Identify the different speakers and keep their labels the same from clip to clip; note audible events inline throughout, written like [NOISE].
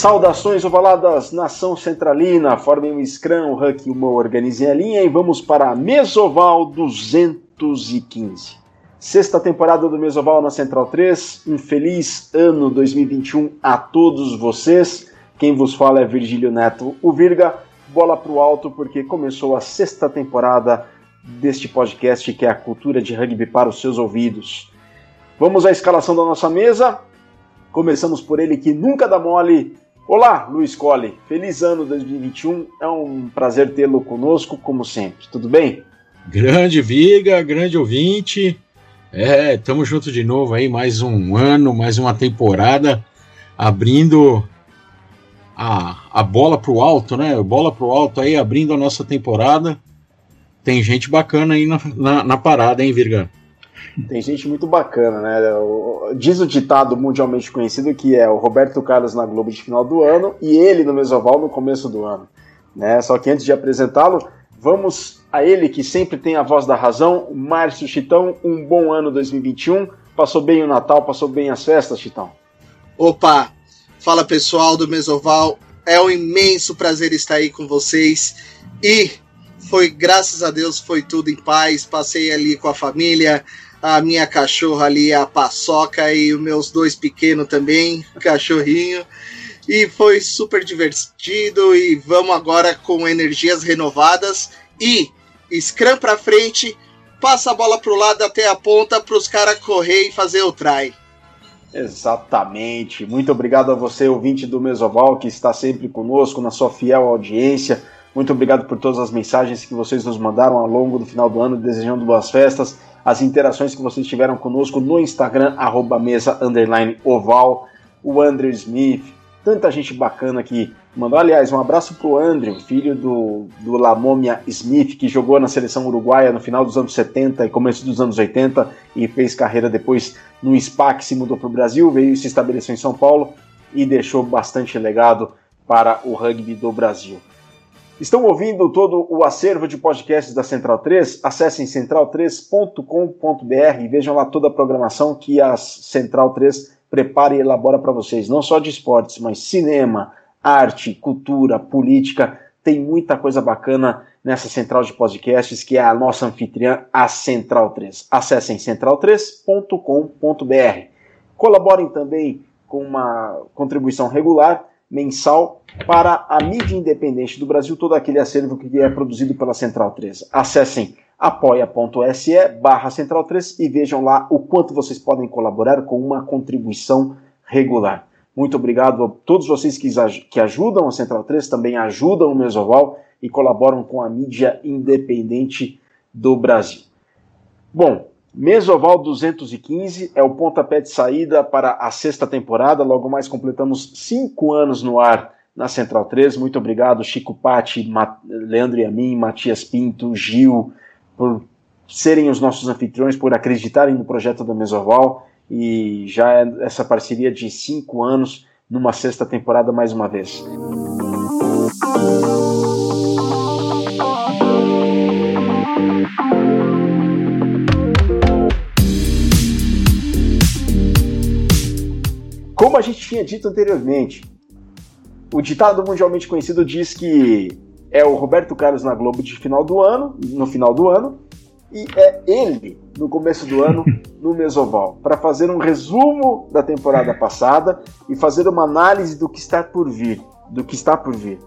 Speaker 1: Saudações ovaladas, nação centralina, formem um scrum, um huck, uma organizem a linha e vamos para Mesoval 215. Sexta temporada do Mesoval na Central 3, um feliz ano 2021 a todos vocês. Quem vos fala é Virgílio Neto, o Virga, bola pro alto porque começou a sexta temporada deste podcast que é a cultura de rugby para os seus ouvidos. Vamos à escalação da nossa mesa. Começamos por ele que nunca dá mole. Olá, Luiz Colli. Feliz ano 2021. É um prazer tê-lo conosco, como sempre. Tudo bem?
Speaker 2: Grande Viga, grande ouvinte. É, estamos juntos de novo aí, mais um ano, mais uma temporada, abrindo a, a bola pro alto, né? Bola pro alto aí, abrindo a nossa temporada. Tem gente bacana aí na, na, na parada, hein, Virga?
Speaker 1: Tem gente muito bacana, né? Diz o ditado mundialmente conhecido que é o Roberto Carlos na Globo de final do ano e ele no Mesoval no começo do ano. Né? Só que antes de apresentá-lo, vamos a ele que sempre tem a voz da razão, Márcio Chitão. Um bom ano 2021. Passou bem o Natal, passou bem as festas, Chitão?
Speaker 3: Opa! Fala pessoal do Mesoval. É um imenso prazer estar aí com vocês e foi graças a Deus foi tudo em paz. Passei ali com a família, a minha cachorra ali, a Paçoca, e os meus dois pequenos também, [LAUGHS] cachorrinho. E foi super divertido. E vamos agora com energias renovadas. E Scrum pra frente, passa a bola pro lado até a ponta para os caras correr e fazer o try.
Speaker 1: Exatamente. Muito obrigado a você, ouvinte do Mesoval, que está sempre conosco na sua fiel audiência. Muito obrigado por todas as mensagens que vocês nos mandaram ao longo do final do ano, desejando boas festas as interações que vocês tiveram conosco no Instagram, arroba mesa underline oval, o Andrew Smith, tanta gente bacana que mandou. Aliás, um abraço pro Andrew, filho do, do Lamomia Smith, que jogou na seleção uruguaia no final dos anos 70 e começo dos anos 80 e fez carreira depois no SPAC, se mudou para o Brasil, veio e se estabeleceu em São Paulo e deixou bastante legado para o rugby do Brasil. Estão ouvindo todo o acervo de podcasts da Central 3? Acessem central3.com.br e vejam lá toda a programação que a Central 3 prepara e elabora para vocês, não só de esportes, mas cinema, arte, cultura, política. Tem muita coisa bacana nessa central de podcasts que é a nossa anfitriã, a Central 3. Acessem central3.com.br. Colaborem também com uma contribuição regular mensal para a mídia independente do Brasil, todo aquele acervo que é produzido pela Central 3. Acessem apoia.se barra Central 3 e vejam lá o quanto vocês podem colaborar com uma contribuição regular. Muito obrigado a todos vocês que, que ajudam a Central 3, também ajudam o Mesoval e colaboram com a mídia independente do Brasil. Bom, Mesoval 215 é o pontapé de saída para a sexta temporada. Logo mais completamos cinco anos no ar na Central 3. Muito obrigado, Chico Patti, Leandro e a mim, Matias Pinto, Gil, por serem os nossos anfitriões, por acreditarem no projeto da Mesoval. E já é essa parceria de cinco anos numa sexta temporada mais uma vez. Como a gente tinha dito anteriormente, o ditado mundialmente conhecido diz que é o Roberto Carlos na Globo de final do ano, no final do ano, e é ele no começo do ano [LAUGHS] no Mesoval, para fazer um resumo da temporada passada e fazer uma análise do que está por vir, do que está por vir.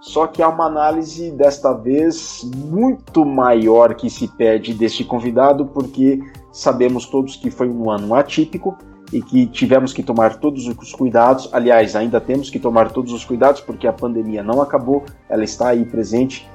Speaker 1: Só que há uma análise desta vez muito maior que se pede deste convidado, porque sabemos todos que foi um ano atípico e que tivemos que tomar todos os cuidados. Aliás, ainda temos que tomar todos os cuidados porque a pandemia não acabou, ela está aí presente.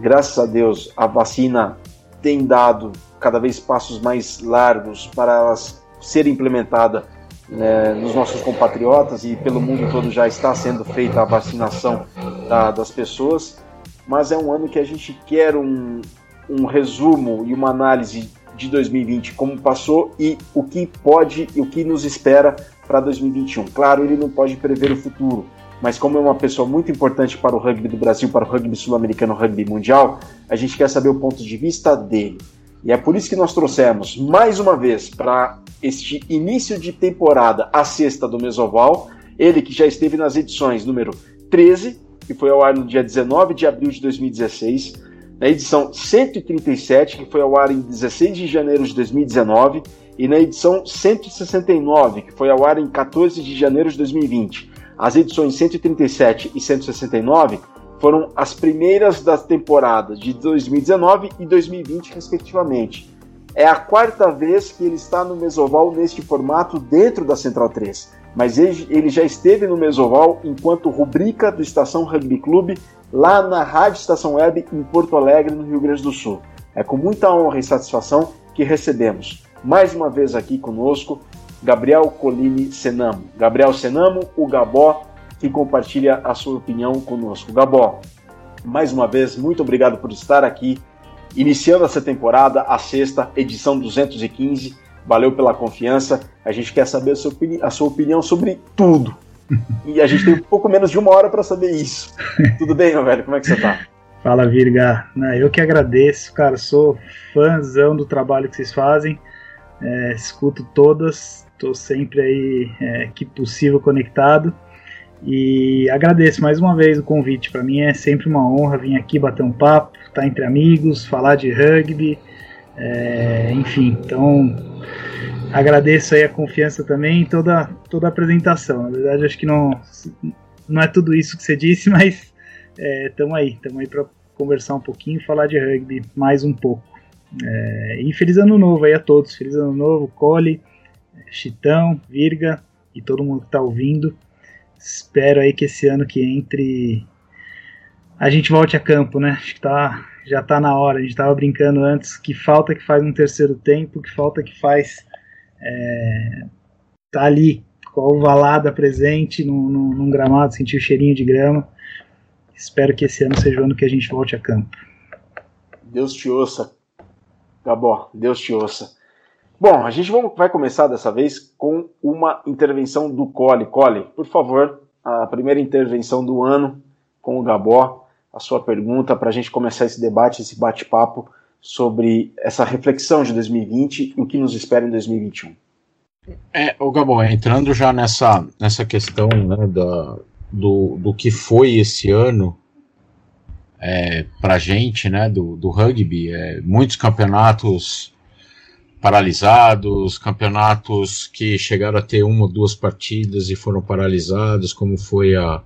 Speaker 1: Graças a Deus, a vacina tem dado cada vez passos mais largos para ela ser implementada né, nos nossos compatriotas e pelo mundo todo já está sendo feita a vacinação da, das pessoas. Mas é um ano que a gente quer um, um resumo e uma análise de 2020, como passou e o que pode e o que nos espera para 2021. Claro, ele não pode prever o futuro, mas como é uma pessoa muito importante para o rugby do Brasil, para o rugby sul-americano, rugby mundial, a gente quer saber o ponto de vista dele. E é por isso que nós trouxemos mais uma vez para este início de temporada a sexta do Mesoval Ele que já esteve nas edições número 13, que foi ao ar no dia 19 de abril de 2016, na edição 137, que foi ao ar em 16 de janeiro de 2019, e na edição 169, que foi ao ar em 14 de janeiro de 2020. As edições 137 e 169 foram as primeiras das temporadas de 2019 e 2020, respectivamente. É a quarta vez que ele está no Mesoval neste formato dentro da Central 3, mas ele já esteve no Mesoval enquanto rubrica do Estação Rugby Clube lá na Rádio Estação Web em Porto Alegre, no Rio Grande do Sul. É com muita honra e satisfação que recebemos mais uma vez aqui conosco Gabriel Colini Senamo. Gabriel Senamo, o Gabó, que compartilha a sua opinião conosco. Gabó, mais uma vez, muito obrigado por estar aqui, iniciando essa temporada, a sexta, edição 215. Valeu pela confiança. A gente quer saber a sua, opini a sua opinião sobre tudo. E a gente tem um pouco menos de uma hora para saber isso. [LAUGHS] Tudo bem, meu velho? Como é que você tá?
Speaker 4: Fala, Virga. Eu que agradeço, cara. Sou fãzão do trabalho que vocês fazem. É, escuto todas, estou sempre aí, é, que possível, conectado. E agradeço mais uma vez o convite. Para mim é sempre uma honra vir aqui bater um papo, estar tá entre amigos, falar de rugby, é, enfim. Então agradeço aí a confiança também em toda, toda a apresentação. Na verdade, acho que não, não é tudo isso que você disse, [LAUGHS] mas estamos é, aí, estamos aí para conversar um pouquinho, falar de rugby mais um pouco. É, e feliz ano novo aí a todos, feliz ano novo, Cole, Chitão, Virga e todo mundo que está ouvindo. Espero aí que esse ano que entre a gente volte a campo, né? Acho que tá, já tá na hora. A gente tava brincando antes que falta que faz um terceiro tempo, que falta que faz é, tá ali com a ovalada presente num, num, num gramado, sentir o cheirinho de grama. Espero que esse ano seja o ano que a gente volte a campo.
Speaker 1: Deus te ouça, Gabó. Deus te ouça. Bom, a gente vai começar dessa vez com uma intervenção do Cole. Cole, por favor, a primeira intervenção do ano com o Gabó, a sua pergunta para a gente começar esse debate, esse bate-papo sobre essa reflexão de 2020 e o que nos espera em 2021.
Speaker 2: É, o Gabó, entrando já nessa, nessa questão né, da, do, do que foi esse ano é, para gente, né, do, do rugby, é, muitos campeonatos paralisados, campeonatos que chegaram a ter uma ou duas partidas e foram paralisados, como foi a,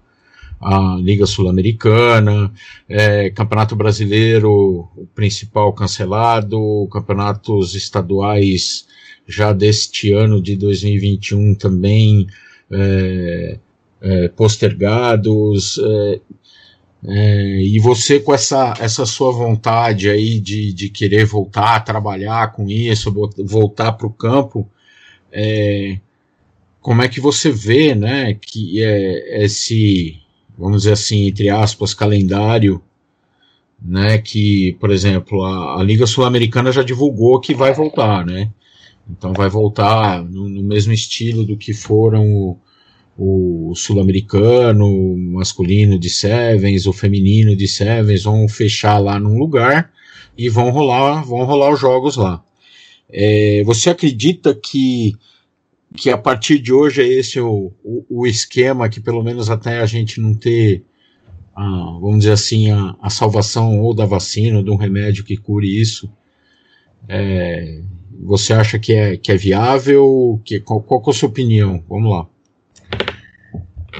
Speaker 2: a Liga Sul-Americana, é, Campeonato Brasileiro, o principal cancelado, campeonatos estaduais já deste ano de 2021 também é, é, postergados. É, é, e você com essa, essa sua vontade aí de, de querer voltar a trabalhar com isso, voltar para o campo, é, como é que você vê, né, que é, esse, vamos dizer assim, entre aspas, calendário, né, que, por exemplo, a, a Liga Sul-Americana já divulgou que vai voltar, né, então vai voltar no, no mesmo estilo do que foram o, o sul-americano, masculino de Sevens, o feminino de Sevens, vão fechar lá num lugar e vão rolar, vão rolar os jogos lá. É, você acredita que, que a partir de hoje é esse o, o, o esquema que pelo menos até a gente não ter, a, vamos dizer assim, a, a, salvação ou da vacina ou de um remédio que cure isso? É, você acha que é, que é viável? Que, qual, qual é a sua opinião? Vamos lá.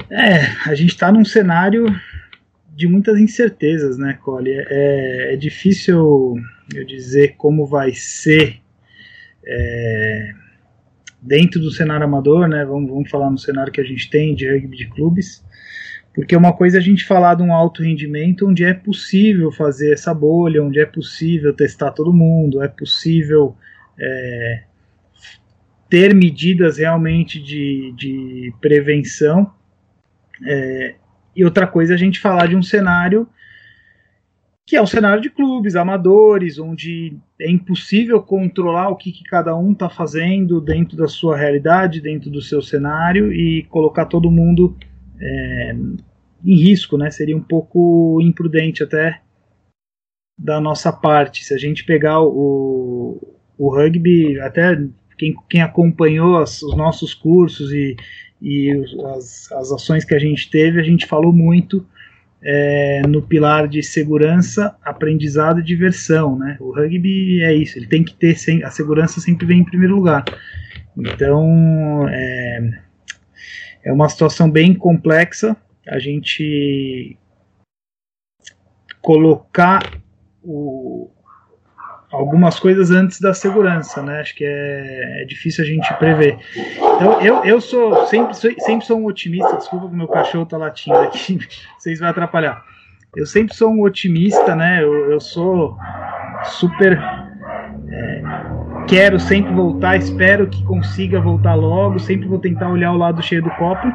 Speaker 4: É, a gente está num cenário de muitas incertezas, né, Cole? É, é difícil eu dizer como vai ser é, dentro do cenário amador, né? Vamos, vamos falar no cenário que a gente tem de rugby de clubes, porque uma coisa é a gente falar de um alto rendimento onde é possível fazer essa bolha, onde é possível testar todo mundo, é possível é, ter medidas realmente de, de prevenção é, e outra coisa é a gente falar de um cenário que é um cenário de clubes amadores, onde é impossível controlar o que, que cada um está fazendo dentro da sua realidade, dentro do seu cenário e colocar todo mundo é, em risco, né? Seria um pouco imprudente até da nossa parte. Se a gente pegar o, o rugby, até quem, quem acompanhou as, os nossos cursos e, e as, as ações que a gente teve, a gente falou muito é, no pilar de segurança, aprendizado e diversão, né? O rugby é isso, ele tem que ter a segurança sempre vem em primeiro lugar. Então é, é uma situação bem complexa. A gente colocar o, algumas coisas antes da segurança, né? Acho que é, é difícil a gente prever. Então, eu, eu sou sempre, sou sempre sou um otimista. Desculpa que meu cachorro tá latindo aqui, [LAUGHS] vocês vão atrapalhar. Eu sempre sou um otimista, né? Eu, eu sou super. É, quero sempre voltar, espero que consiga voltar logo. Sempre vou tentar olhar o lado cheio do copo,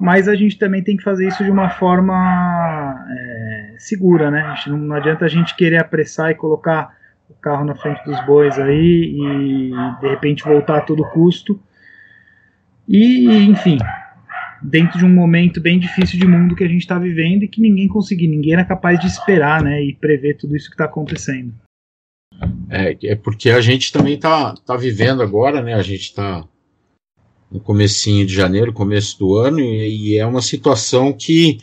Speaker 4: mas a gente também tem que fazer isso de uma forma é, segura, né? Não, não adianta a gente querer apressar e colocar o carro na frente dos bois aí e de repente voltar a todo custo. E, enfim, dentro de um momento bem difícil de mundo que a gente está vivendo e que ninguém conseguiu, ninguém era capaz de esperar né, e prever tudo isso que está acontecendo.
Speaker 2: É, é porque a gente também está tá vivendo agora, né? A gente está no comecinho de janeiro, começo do ano, e, e é uma situação que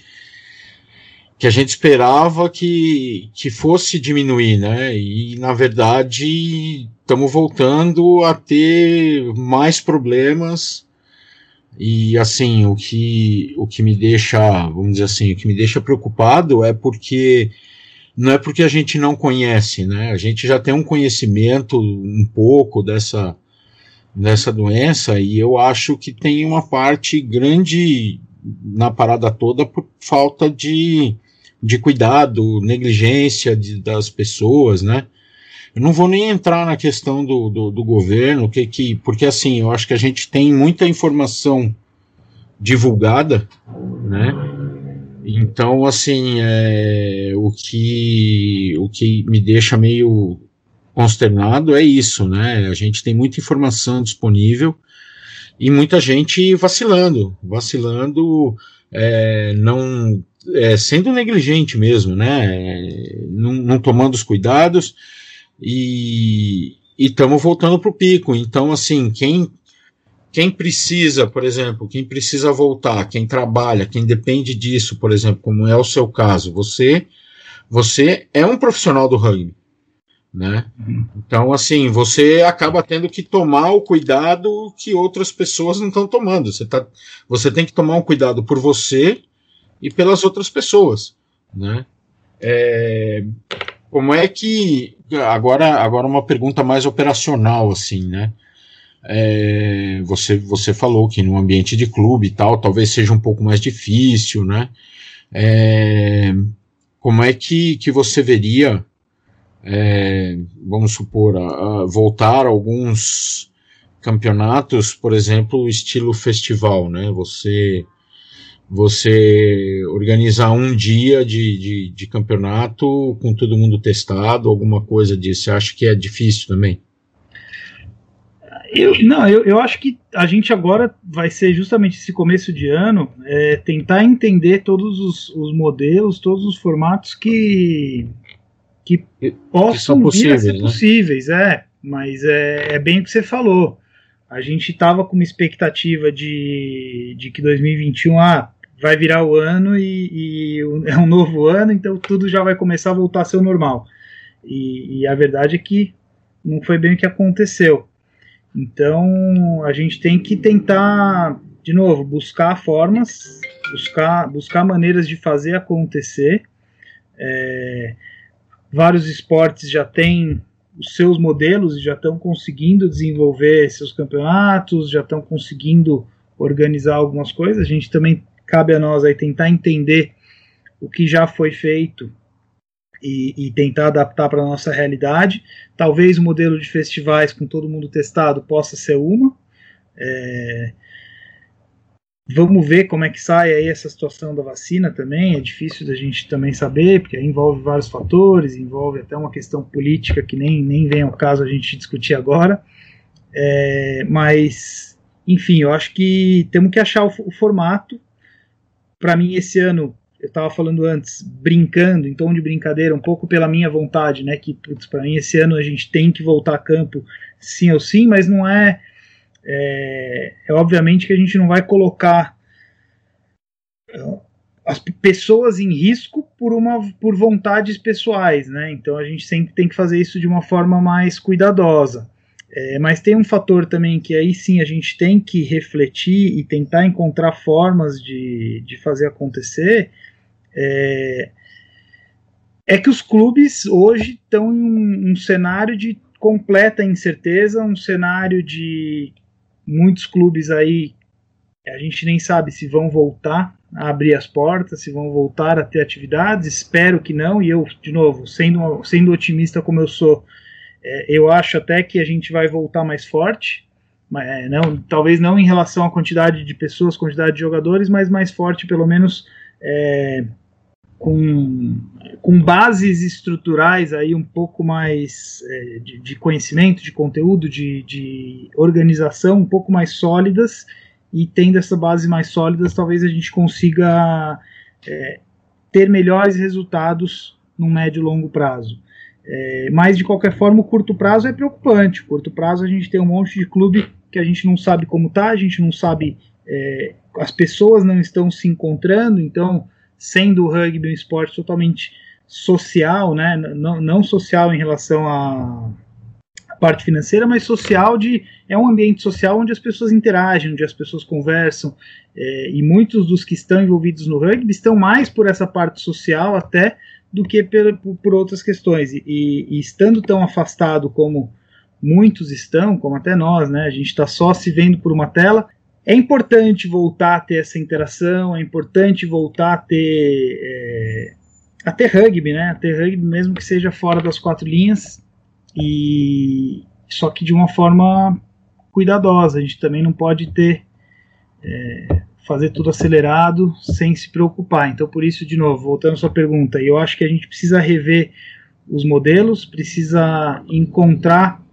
Speaker 2: que a gente esperava que, que fosse diminuir, né? E na verdade estamos voltando a ter mais problemas. E assim, o que, o que me deixa, vamos dizer assim, o que me deixa preocupado é porque não é porque a gente não conhece, né? A gente já tem um conhecimento um pouco dessa, dessa doença e eu acho que tem uma parte grande na parada toda por falta de, de cuidado, negligência de, das pessoas, né? Eu não vou nem entrar na questão do, do, do, governo, que, que, porque assim, eu acho que a gente tem muita informação divulgada, né? Então, assim, é, o, que, o que me deixa meio consternado é isso, né? A gente tem muita informação disponível e muita gente vacilando, vacilando, é, não é, sendo negligente mesmo, né? Não, não tomando os cuidados e estamos voltando para o pico. Então, assim, quem quem precisa, por exemplo, quem precisa voltar, quem trabalha, quem depende disso, por exemplo, como é o seu caso, você você é um profissional do rugby, né? Uhum. Então, assim, você acaba tendo que tomar o cuidado que outras pessoas não estão tomando. Você, tá, você tem que tomar um cuidado por você e pelas outras pessoas, né? É, como é que agora agora uma pergunta mais operacional assim, né? É, você você falou que no ambiente de clube e tal talvez seja um pouco mais difícil, né? É, como é que, que você veria, é, vamos supor, a, a voltar alguns campeonatos, por exemplo, estilo festival, né? Você você organizar um dia de, de, de, campeonato com todo mundo testado, alguma coisa disso, você acha que é difícil também?
Speaker 4: Eu, não, eu, eu acho que a gente agora vai ser justamente esse começo de ano é, tentar entender todos os, os, modelos, todos os formatos que, que, que possam que vir a ser né? possíveis, é, mas é, é bem o que você falou. A gente estava com uma expectativa de, de que 2021, ah, vai virar o ano e, e, [LAUGHS] é um novo ano, então tudo já vai começar a voltar a ser o normal. E, e, a verdade é que não foi bem o que aconteceu. Então a gente tem que tentar, de novo, buscar formas, buscar, buscar maneiras de fazer acontecer. É, vários esportes já têm os seus modelos e já estão conseguindo desenvolver seus campeonatos, já estão conseguindo organizar algumas coisas. A gente também cabe a nós aí tentar entender o que já foi feito e, e tentar adaptar para a nossa realidade. Talvez o modelo de festivais com todo mundo testado possa ser uma. É, Vamos ver como é que sai aí essa situação da vacina também. É difícil da gente também saber, porque envolve vários fatores, envolve até uma questão política que nem, nem vem ao caso a gente discutir agora. É, mas, enfim, eu acho que temos que achar o, o formato para mim esse ano eu estava falando antes, brincando, em tom de brincadeira, um pouco pela minha vontade, né? Que para mim esse ano a gente tem que voltar a campo sim ou sim, mas não é, é, é obviamente que a gente não vai colocar as pessoas em risco por uma por vontades pessoais, né? Então a gente sempre tem que fazer isso de uma forma mais cuidadosa. É, mas tem um fator também que aí sim a gente tem que refletir e tentar encontrar formas de, de fazer acontecer. É, é que os clubes hoje estão em um, um cenário de completa incerteza, um cenário de muitos clubes aí a gente nem sabe se vão voltar a abrir as portas, se vão voltar a ter atividades. Espero que não. E eu, de novo, sendo, sendo otimista como eu sou, é, eu acho até que a gente vai voltar mais forte. Mas, é, não, talvez não em relação à quantidade de pessoas, quantidade de jogadores, mas mais forte, pelo menos é, com, com bases estruturais aí um pouco mais é, de, de, conhecimento, de conteúdo, de, de organização um pouco mais sólidas e tendo essa base mais sólidas, talvez a gente consiga é, ter melhores resultados no médio e longo prazo. É, mas de qualquer forma, o curto prazo é preocupante. O curto prazo a gente tem um monte de clube que a gente não sabe como tá, a gente não sabe, é, as pessoas não estão se encontrando, então, sendo o rugby um esporte totalmente social, né, não, não social em relação a parte financeira, mas social de é um ambiente social onde as pessoas interagem, onde as pessoas conversam, é, e muitos dos que estão envolvidos no rugby estão mais por essa parte social até do que por, por outras questões. E, e, estando tão afastado como muitos estão, como até nós, né, a gente está só se vendo por uma tela. É importante voltar a ter essa interação, é importante voltar a ter, é, a ter rugby, né, a ter rugby mesmo que seja fora das quatro linhas, e só que de uma forma cuidadosa. A gente também não pode ter é, fazer tudo acelerado sem se preocupar. Então, por isso, de novo, voltando à sua pergunta, eu acho que a gente precisa rever os modelos, precisa encontrar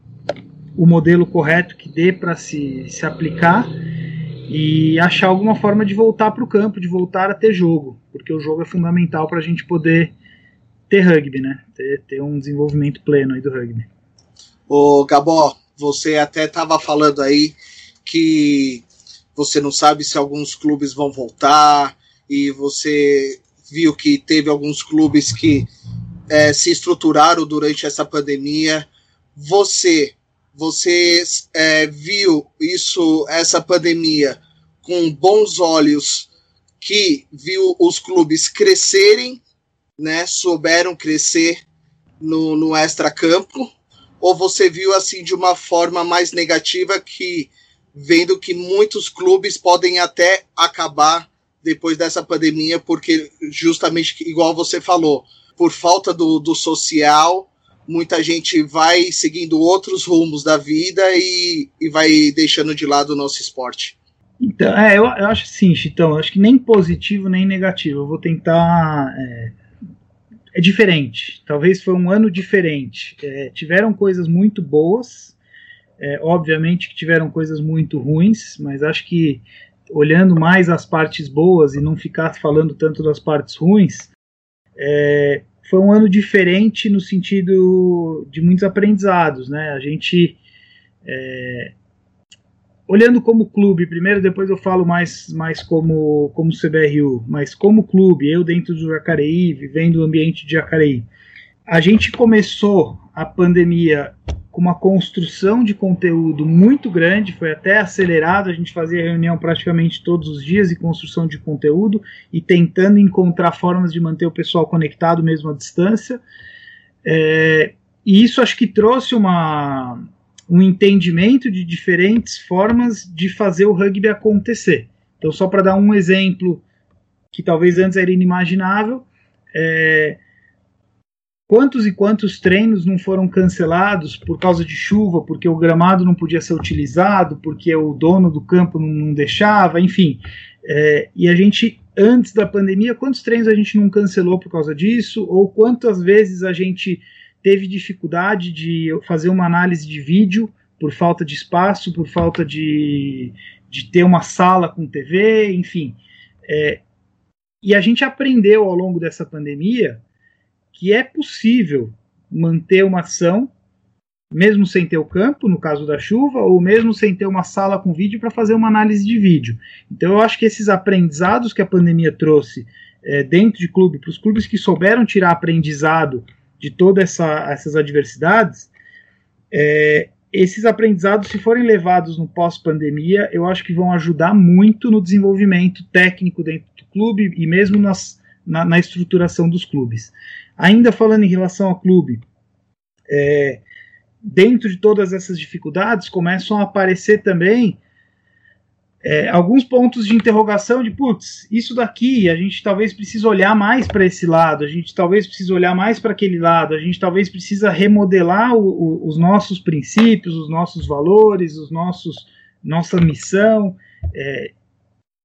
Speaker 4: o modelo correto que dê para se, se aplicar e achar alguma forma de voltar para o campo, de voltar a ter jogo, porque o jogo é fundamental para a gente poder ter rugby, né? Ter, ter um desenvolvimento pleno aí do rugby.
Speaker 3: Ô, Gabó, você até estava falando aí que você não sabe se alguns clubes vão voltar, e você viu que teve alguns clubes que é, se estruturaram durante essa pandemia. Você, você é, viu isso, essa pandemia, com bons olhos, que viu os clubes crescerem né, souberam crescer no, no extra-campo? Ou você viu assim de uma forma mais negativa que vendo que muitos clubes podem até acabar depois dessa pandemia, porque justamente igual você falou, por falta do, do social, muita gente vai seguindo outros rumos da vida e, e vai deixando de lado o nosso esporte.
Speaker 4: Então, é, eu, eu acho assim, Chitão, acho que nem positivo nem negativo. Eu vou tentar é, é diferente. Talvez foi um ano diferente. É, tiveram coisas muito boas, é, obviamente que tiveram coisas muito ruins, mas acho que olhando mais as partes boas e não ficar falando tanto das partes ruins, é, foi um ano diferente no sentido de muitos aprendizados, né? A gente é, olhando como clube, primeiro, depois eu falo mais, mais como, como CBRU, mas como clube, eu dentro do Jacareí, vivendo o ambiente de Jacareí, a gente começou a pandemia com uma construção de conteúdo muito grande, foi até acelerado, a gente fazia reunião praticamente todos os dias e construção de conteúdo e tentando encontrar formas de manter o pessoal conectado mesmo à distância. É, e isso acho que trouxe uma, um entendimento de diferentes formas de fazer o rugby acontecer. Então, só para dar um exemplo que talvez antes era inimaginável, é, quantos e quantos treinos não foram cancelados por causa de chuva, porque o gramado não podia ser utilizado, porque o dono do campo não, não deixava, enfim. É, e a gente, antes da pandemia, quantos treinos a gente não cancelou por causa disso? Ou quantas vezes a gente teve dificuldade de fazer uma análise de vídeo por falta de espaço, por falta de, de ter uma sala com TV, enfim. É, e a gente aprendeu ao longo dessa pandemia que é possível manter uma ação mesmo sem ter o campo, no caso da chuva, ou mesmo sem ter uma sala com vídeo para fazer uma análise de vídeo. Então eu acho que esses aprendizados que a pandemia trouxe é, dentro de clube, para os clubes que souberam tirar aprendizado de todas essa, essas adversidades, é, esses aprendizados, se forem levados no pós-pandemia, eu acho que vão ajudar muito no desenvolvimento técnico dentro do clube e mesmo nas, na, na estruturação dos clubes. Ainda falando em relação ao clube, é, dentro de todas essas dificuldades, começam a aparecer também é, alguns pontos de interrogação de, putz, isso daqui, a gente talvez precise olhar mais para esse lado, a gente talvez precise olhar mais para aquele lado, a gente talvez precisa remodelar o, o, os nossos princípios, os nossos valores, os nossos nossa missão. É,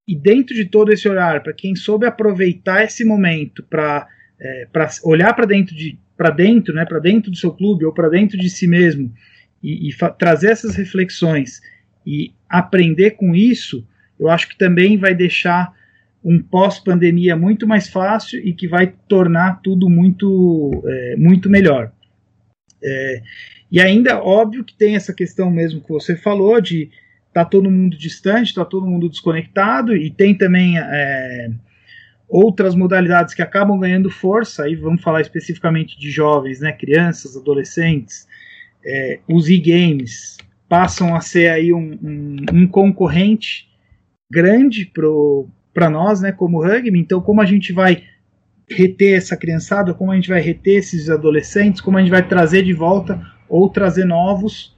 Speaker 4: e dentro de todo esse olhar, para quem soube aproveitar esse momento para é, olhar para dentro de para dentro, né, para dentro do seu clube ou para dentro de si mesmo e, e trazer essas reflexões e aprender com isso, eu acho que também vai deixar um pós-pandemia muito mais fácil e que vai tornar tudo muito, é, muito melhor. É, e ainda, óbvio que tem essa questão mesmo que você falou de tá todo mundo distante, tá todo mundo desconectado e tem também é, outras modalidades que acabam ganhando força, aí vamos falar especificamente de jovens, né, crianças, adolescentes, é, os e-games passam a ser aí um, um, um concorrente grande para nós, né, como rugby, então como a gente vai reter essa criançada, como a gente vai reter esses adolescentes, como a gente vai trazer de volta ou trazer novos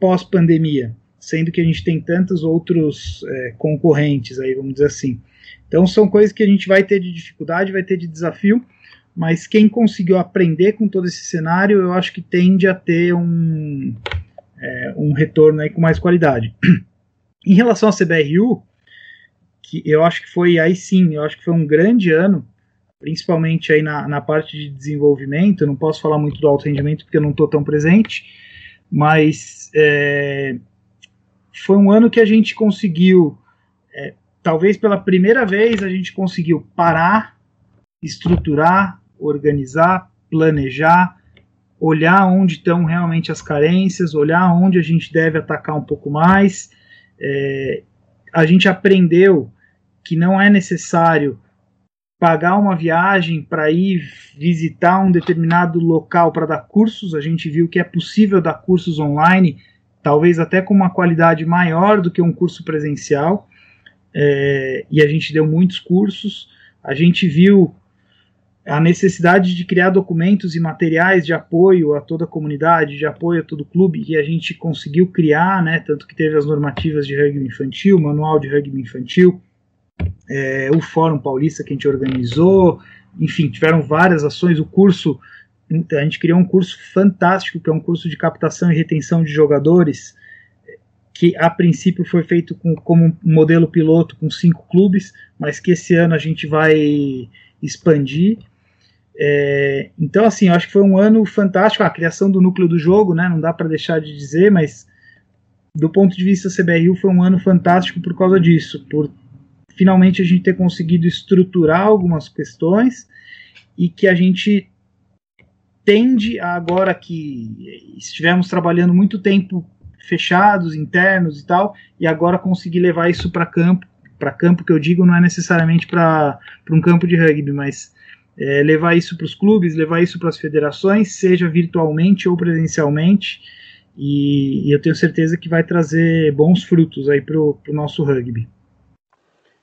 Speaker 4: pós-pandemia, sendo que a gente tem tantos outros é, concorrentes aí, vamos dizer assim. Então são coisas que a gente vai ter de dificuldade, vai ter de desafio, mas quem conseguiu aprender com todo esse cenário, eu acho que tende a ter um, é, um retorno aí com mais qualidade. [CLEARS THROAT] em relação à CBRU, que eu acho que foi aí sim, eu acho que foi um grande ano, principalmente aí na, na parte de desenvolvimento. Eu não posso falar muito do alto rendimento porque eu não estou tão presente, mas é, foi um ano que a gente conseguiu é, talvez pela primeira vez a gente conseguiu parar, estruturar, organizar, planejar, olhar onde estão realmente as carências, olhar onde a gente deve atacar um pouco mais. É, a gente aprendeu que não é necessário pagar uma viagem para ir visitar um determinado local para dar cursos. A gente viu que é possível dar cursos online, talvez até com uma qualidade maior do que um curso presencial é, e a gente deu muitos cursos. A gente viu a necessidade de criar documentos e materiais de apoio a toda a comunidade, de apoio a todo o clube, e a gente conseguiu criar, né, tanto que teve as normativas de rugby infantil, manual de rugby infantil, é, o Fórum Paulista que a gente organizou, enfim, tiveram várias ações, o curso, a gente criou um curso fantástico, que é um curso de captação e retenção de jogadores, que a princípio foi feito com, como modelo piloto com cinco clubes, mas que esse ano a gente vai expandir. É, então, assim, eu acho que foi um ano fantástico. A criação do núcleo do jogo, né? Não dá para deixar de dizer, mas do ponto de vista CBRU foi um ano fantástico por causa disso, por finalmente a gente ter conseguido estruturar algumas questões e que a gente tende a, agora que estivemos trabalhando muito tempo fechados, internos e tal, e agora conseguir levar isso para campo. Para campo que eu digo não é necessariamente para um campo de rugby, mas é, levar isso para os clubes, levar isso para as federações, seja virtualmente ou presencialmente, e, e, eu tenho certeza que vai trazer bons frutos aí para o nosso rugby.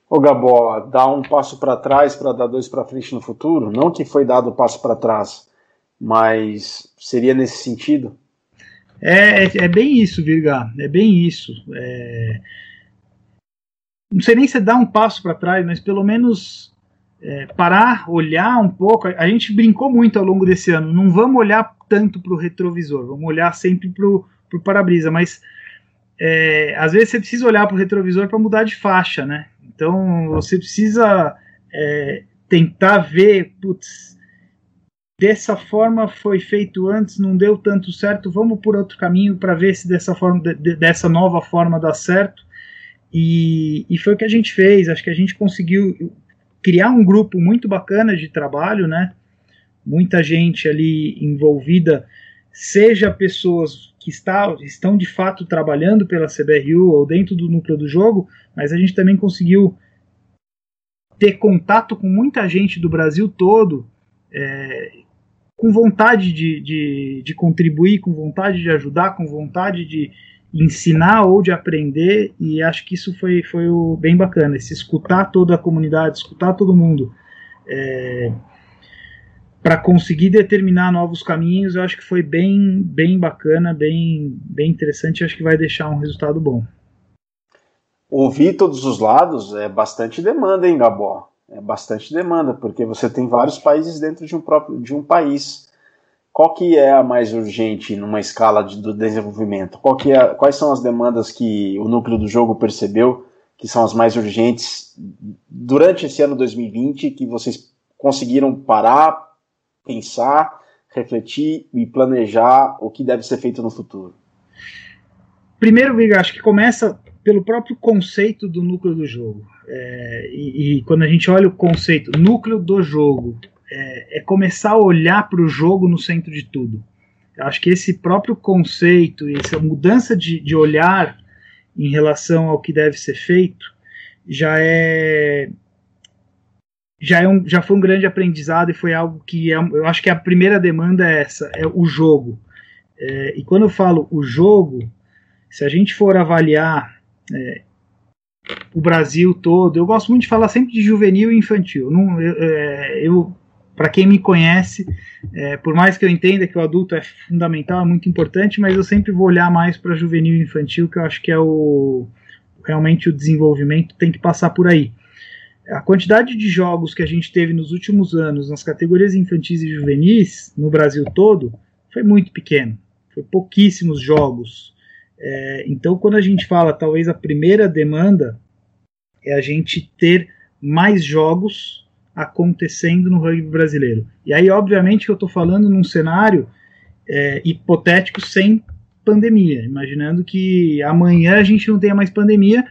Speaker 1: Ô Gabó, dar um passo para trás para dar dois para frente no futuro? Não que foi dado o passo para trás, mas seria nesse sentido?
Speaker 4: É, é, é bem isso, Virga. É bem isso. É... Não sei nem se dá um passo para trás, mas pelo menos é, parar, olhar um pouco. A gente brincou muito ao longo desse ano. Não vamos olhar tanto para o retrovisor, vamos olhar sempre para o para-brisa. Mas é, às vezes você precisa olhar para o retrovisor para mudar de faixa, né? Então você precisa é, tentar ver, putz, dessa forma foi feito antes, não deu tanto certo, vamos por outro caminho para ver se dessa forma, de, dessa nova forma dá certo. E, e foi o que a gente fez. Acho que a gente conseguiu criar um grupo muito bacana de trabalho, né? Muita gente ali envolvida seja pessoas que está, estão de fato trabalhando pela CBRU ou dentro do núcleo do jogo, mas a gente também conseguiu ter contato com muita gente do Brasil todo, é, com vontade de, de, de, contribuir, com vontade de ajudar, com vontade de ensinar ou de aprender, e acho que isso foi, foi o, bem bacana, esse escutar toda a comunidade, escutar todo mundo. É, para conseguir determinar novos caminhos, eu acho que foi bem, bem bacana, bem, bem interessante, acho que vai deixar um resultado bom.
Speaker 1: Ouvir todos os lados é bastante demanda, hein, Gabó? É bastante demanda, porque você tem vários países dentro de um próprio de um país. Qual que é a mais urgente numa escala de, do desenvolvimento? Qual que é, quais são as demandas que o núcleo do jogo percebeu que são as mais urgentes durante esse ano 2020 que vocês conseguiram parar, pensar, refletir e planejar o que deve ser feito no futuro?
Speaker 4: Primeiro, Viga, acho que começa pelo próprio conceito do núcleo do jogo. É, e, e, quando a gente olha o conceito núcleo do jogo, é, é começar a olhar para o jogo no centro de tudo. Eu acho que esse próprio conceito, essa mudança de, de olhar em relação ao que deve ser feito, já é já, é um, já foi um grande aprendizado e foi algo que é, eu acho que a primeira demanda é essa, é o jogo. É, e quando eu falo o jogo, se a gente for avaliar é, o Brasil todo, eu gosto muito de falar sempre de juvenil e infantil. Não, eu, é, eu para quem me conhece, é, por mais que eu entenda que o adulto é fundamental, é muito importante, mas eu sempre vou olhar mais para juvenil e infantil, que eu acho que é o realmente o desenvolvimento tem que passar por aí a quantidade de jogos que a gente teve nos últimos anos nas categorias infantis e juvenis no Brasil todo foi muito pequeno. Foi pouquíssimos jogos. É, então, quando a gente fala, talvez a primeira demanda é a gente ter mais jogos acontecendo no rugby brasileiro. E aí, obviamente, eu estou falando num cenário é, hipotético sem pandemia, imaginando que amanhã a gente não tenha mais pandemia,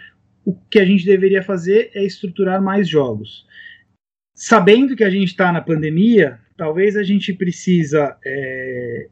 Speaker 4: o que a gente deveria fazer é estruturar mais jogos. Sabendo que a gente está na pandemia, talvez a gente precisa é,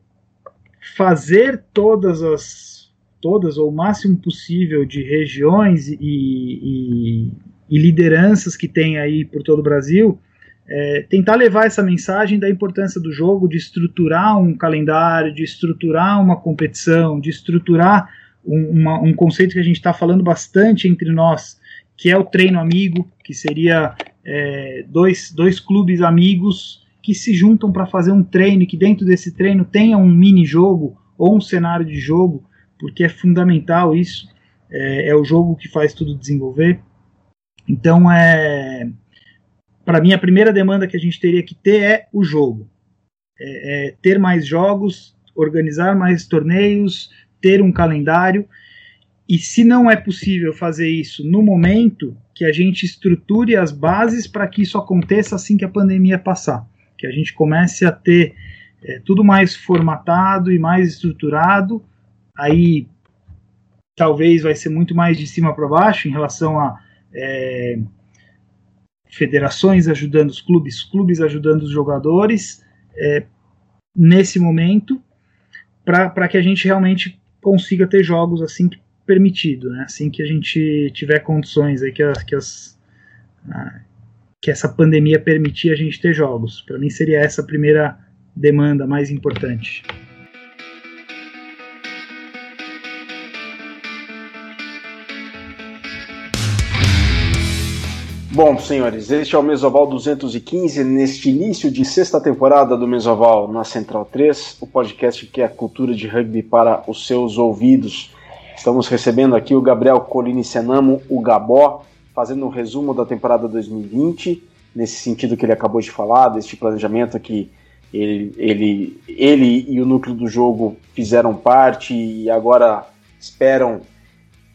Speaker 4: fazer todas as todas ou o máximo possível de regiões e, e, e lideranças que tem aí por todo o Brasil, é, tentar levar essa mensagem da importância do jogo, de estruturar um calendário, de estruturar uma competição, de estruturar um, uma, um conceito que a gente está falando bastante entre nós, que é o treino amigo, que seria é, dois, dois clubes amigos que se juntam para fazer um treino, e que dentro desse treino tenha um mini jogo ou um cenário de jogo, porque é fundamental isso. É, é o jogo que faz tudo desenvolver. Então, é, para mim, a primeira demanda que a gente teria que ter é o jogo. É, é ter mais jogos, organizar mais torneios, ter um calendário. E se não é possível fazer isso no momento, que a gente estruture as bases para que isso aconteça assim que a pandemia passar. Que a gente comece a ter é, tudo mais formatado e mais estruturado. Aí talvez vai ser muito mais de cima para baixo em relação a é, federações ajudando os clubes, clubes ajudando os jogadores é, nesse momento, para que a gente realmente consiga ter jogos assim que permitido, né? Assim que a gente tiver condições aí que, as, que, as, que essa pandemia permitir a gente ter jogos. Para mim seria essa a primeira demanda mais importante.
Speaker 1: Bom, senhores, este é o Mesoval 215, neste início de sexta temporada do Mesoval na Central 3, o podcast que é a cultura de rugby para os seus ouvidos. Estamos recebendo aqui o Gabriel Colini Senamo, o Gabó, fazendo um resumo da temporada 2020, nesse sentido que ele acabou de falar, deste planejamento que ele, ele, ele e o núcleo do jogo fizeram parte e agora esperam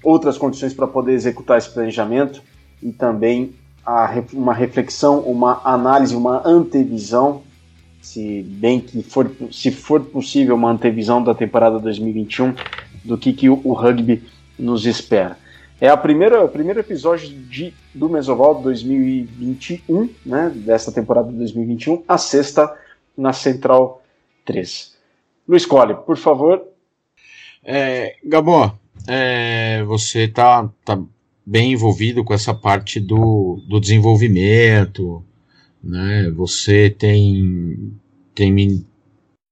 Speaker 1: outras condições para poder executar esse planejamento e também a, uma reflexão, uma análise, uma antevisão, se bem que for, se for possível, uma antevisão da temporada 2021 do que, que o, o rugby nos espera. É a primeira, o primeiro episódio de, do Mesoval 2021, né, desta temporada 2021, a sexta na Central 3. Luiz Cole, por favor.
Speaker 2: É, é, você está tá bem envolvido com essa parte do, do desenvolvimento, né? Você tem, tem,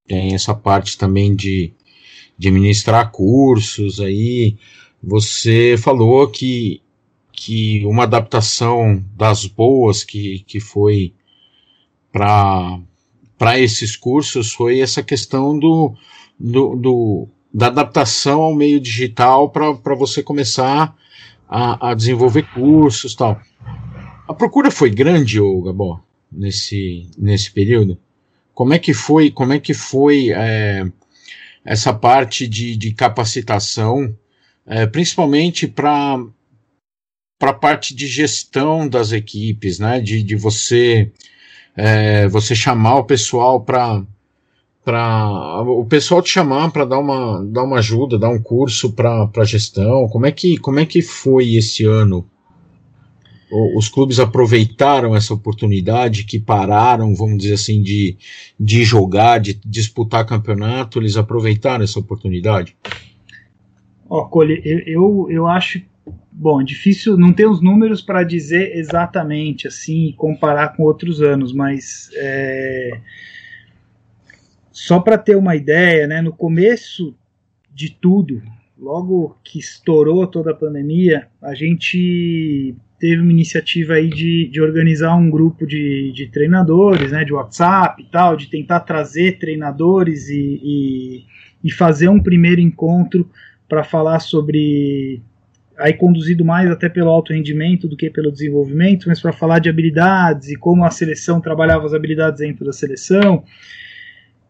Speaker 2: tem essa parte também de, de ministrar cursos aí. Você falou que, que uma adaptação das boas que, que foi para esses cursos foi essa questão do, do, do da adaptação ao meio digital para você começar a, a, desenvolver cursos tal. A procura foi grande, ô Gabó, nesse, nesse período? Como é que foi, como é que foi é, essa parte de, de capacitação, é, principalmente para para a parte de gestão das equipes, né? De, de você é, você chamar o pessoal para para o pessoal te chamar para dar uma, dar uma ajuda, dar um curso para gestão. Como é que como é que foi esse ano? Os clubes aproveitaram essa oportunidade que pararam, vamos dizer assim, de, de jogar, de disputar campeonato, eles aproveitaram essa oportunidade?
Speaker 4: Ó, Cole, eu, eu, eu acho bom, é difícil, não ter os números para dizer exatamente assim, comparar com outros anos, mas é, só para ter uma ideia, né, no começo de tudo, logo que estourou toda a pandemia, a gente teve uma iniciativa aí de, de organizar um grupo de, de treinadores, né, de WhatsApp e tal, de tentar trazer treinadores e, e, e fazer um primeiro encontro para falar sobre aí conduzido mais até pelo alto rendimento do que pelo desenvolvimento, mas para falar de habilidades e como a seleção trabalhava as habilidades dentro da seleção.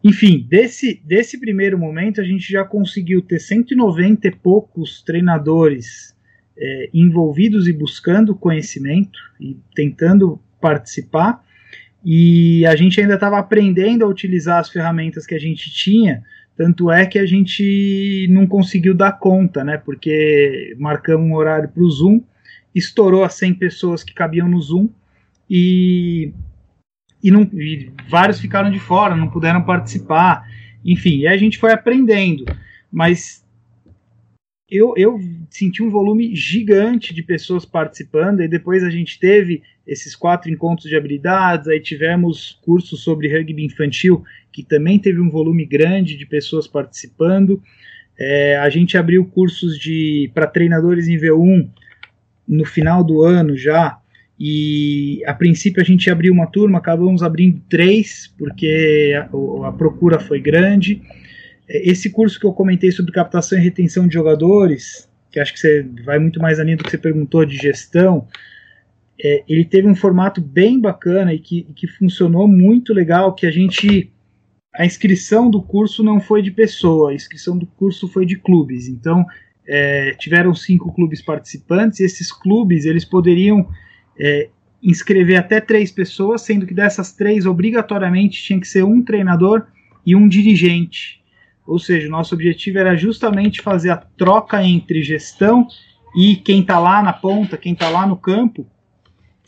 Speaker 4: Enfim, desse, desse primeiro momento a gente já conseguiu ter 190 e poucos treinadores é, envolvidos e buscando conhecimento e tentando participar. E a gente ainda estava aprendendo a utilizar as ferramentas que a gente tinha tanto é que a gente não conseguiu dar conta, né? Porque marcamos um horário para o Zoom, estourou as 100 pessoas que cabiam no Zoom e, e, não, e vários ficaram de fora, não puderam participar. Enfim, e a gente foi aprendendo. Mas eu, eu senti um volume gigante de pessoas participando, e depois a gente teve esses quatro encontros de habilidades, aí tivemos cursos sobre rugby infantil, que também teve um volume grande de pessoas participando. É, a gente abriu cursos de para treinadores em V1 no final do ano já, e a princípio a gente abriu uma turma, acabamos abrindo três, porque a, a procura foi grande. É, esse curso que eu comentei sobre captação e retenção de jogadores, que acho que você vai muito mais além do que você perguntou de gestão, é, ele teve um formato bem bacana e que, que funcionou muito legal, que a gente a inscrição do curso não foi de pessoa, a inscrição do curso foi de clubes. Então é, tiveram cinco clubes participantes e esses clubes eles poderiam é, inscrever até três pessoas, sendo que dessas três obrigatoriamente tinha que ser um treinador e um dirigente. Ou seja, nosso objetivo era justamente fazer a troca entre gestão e quem está lá na ponta, quem está lá no campo,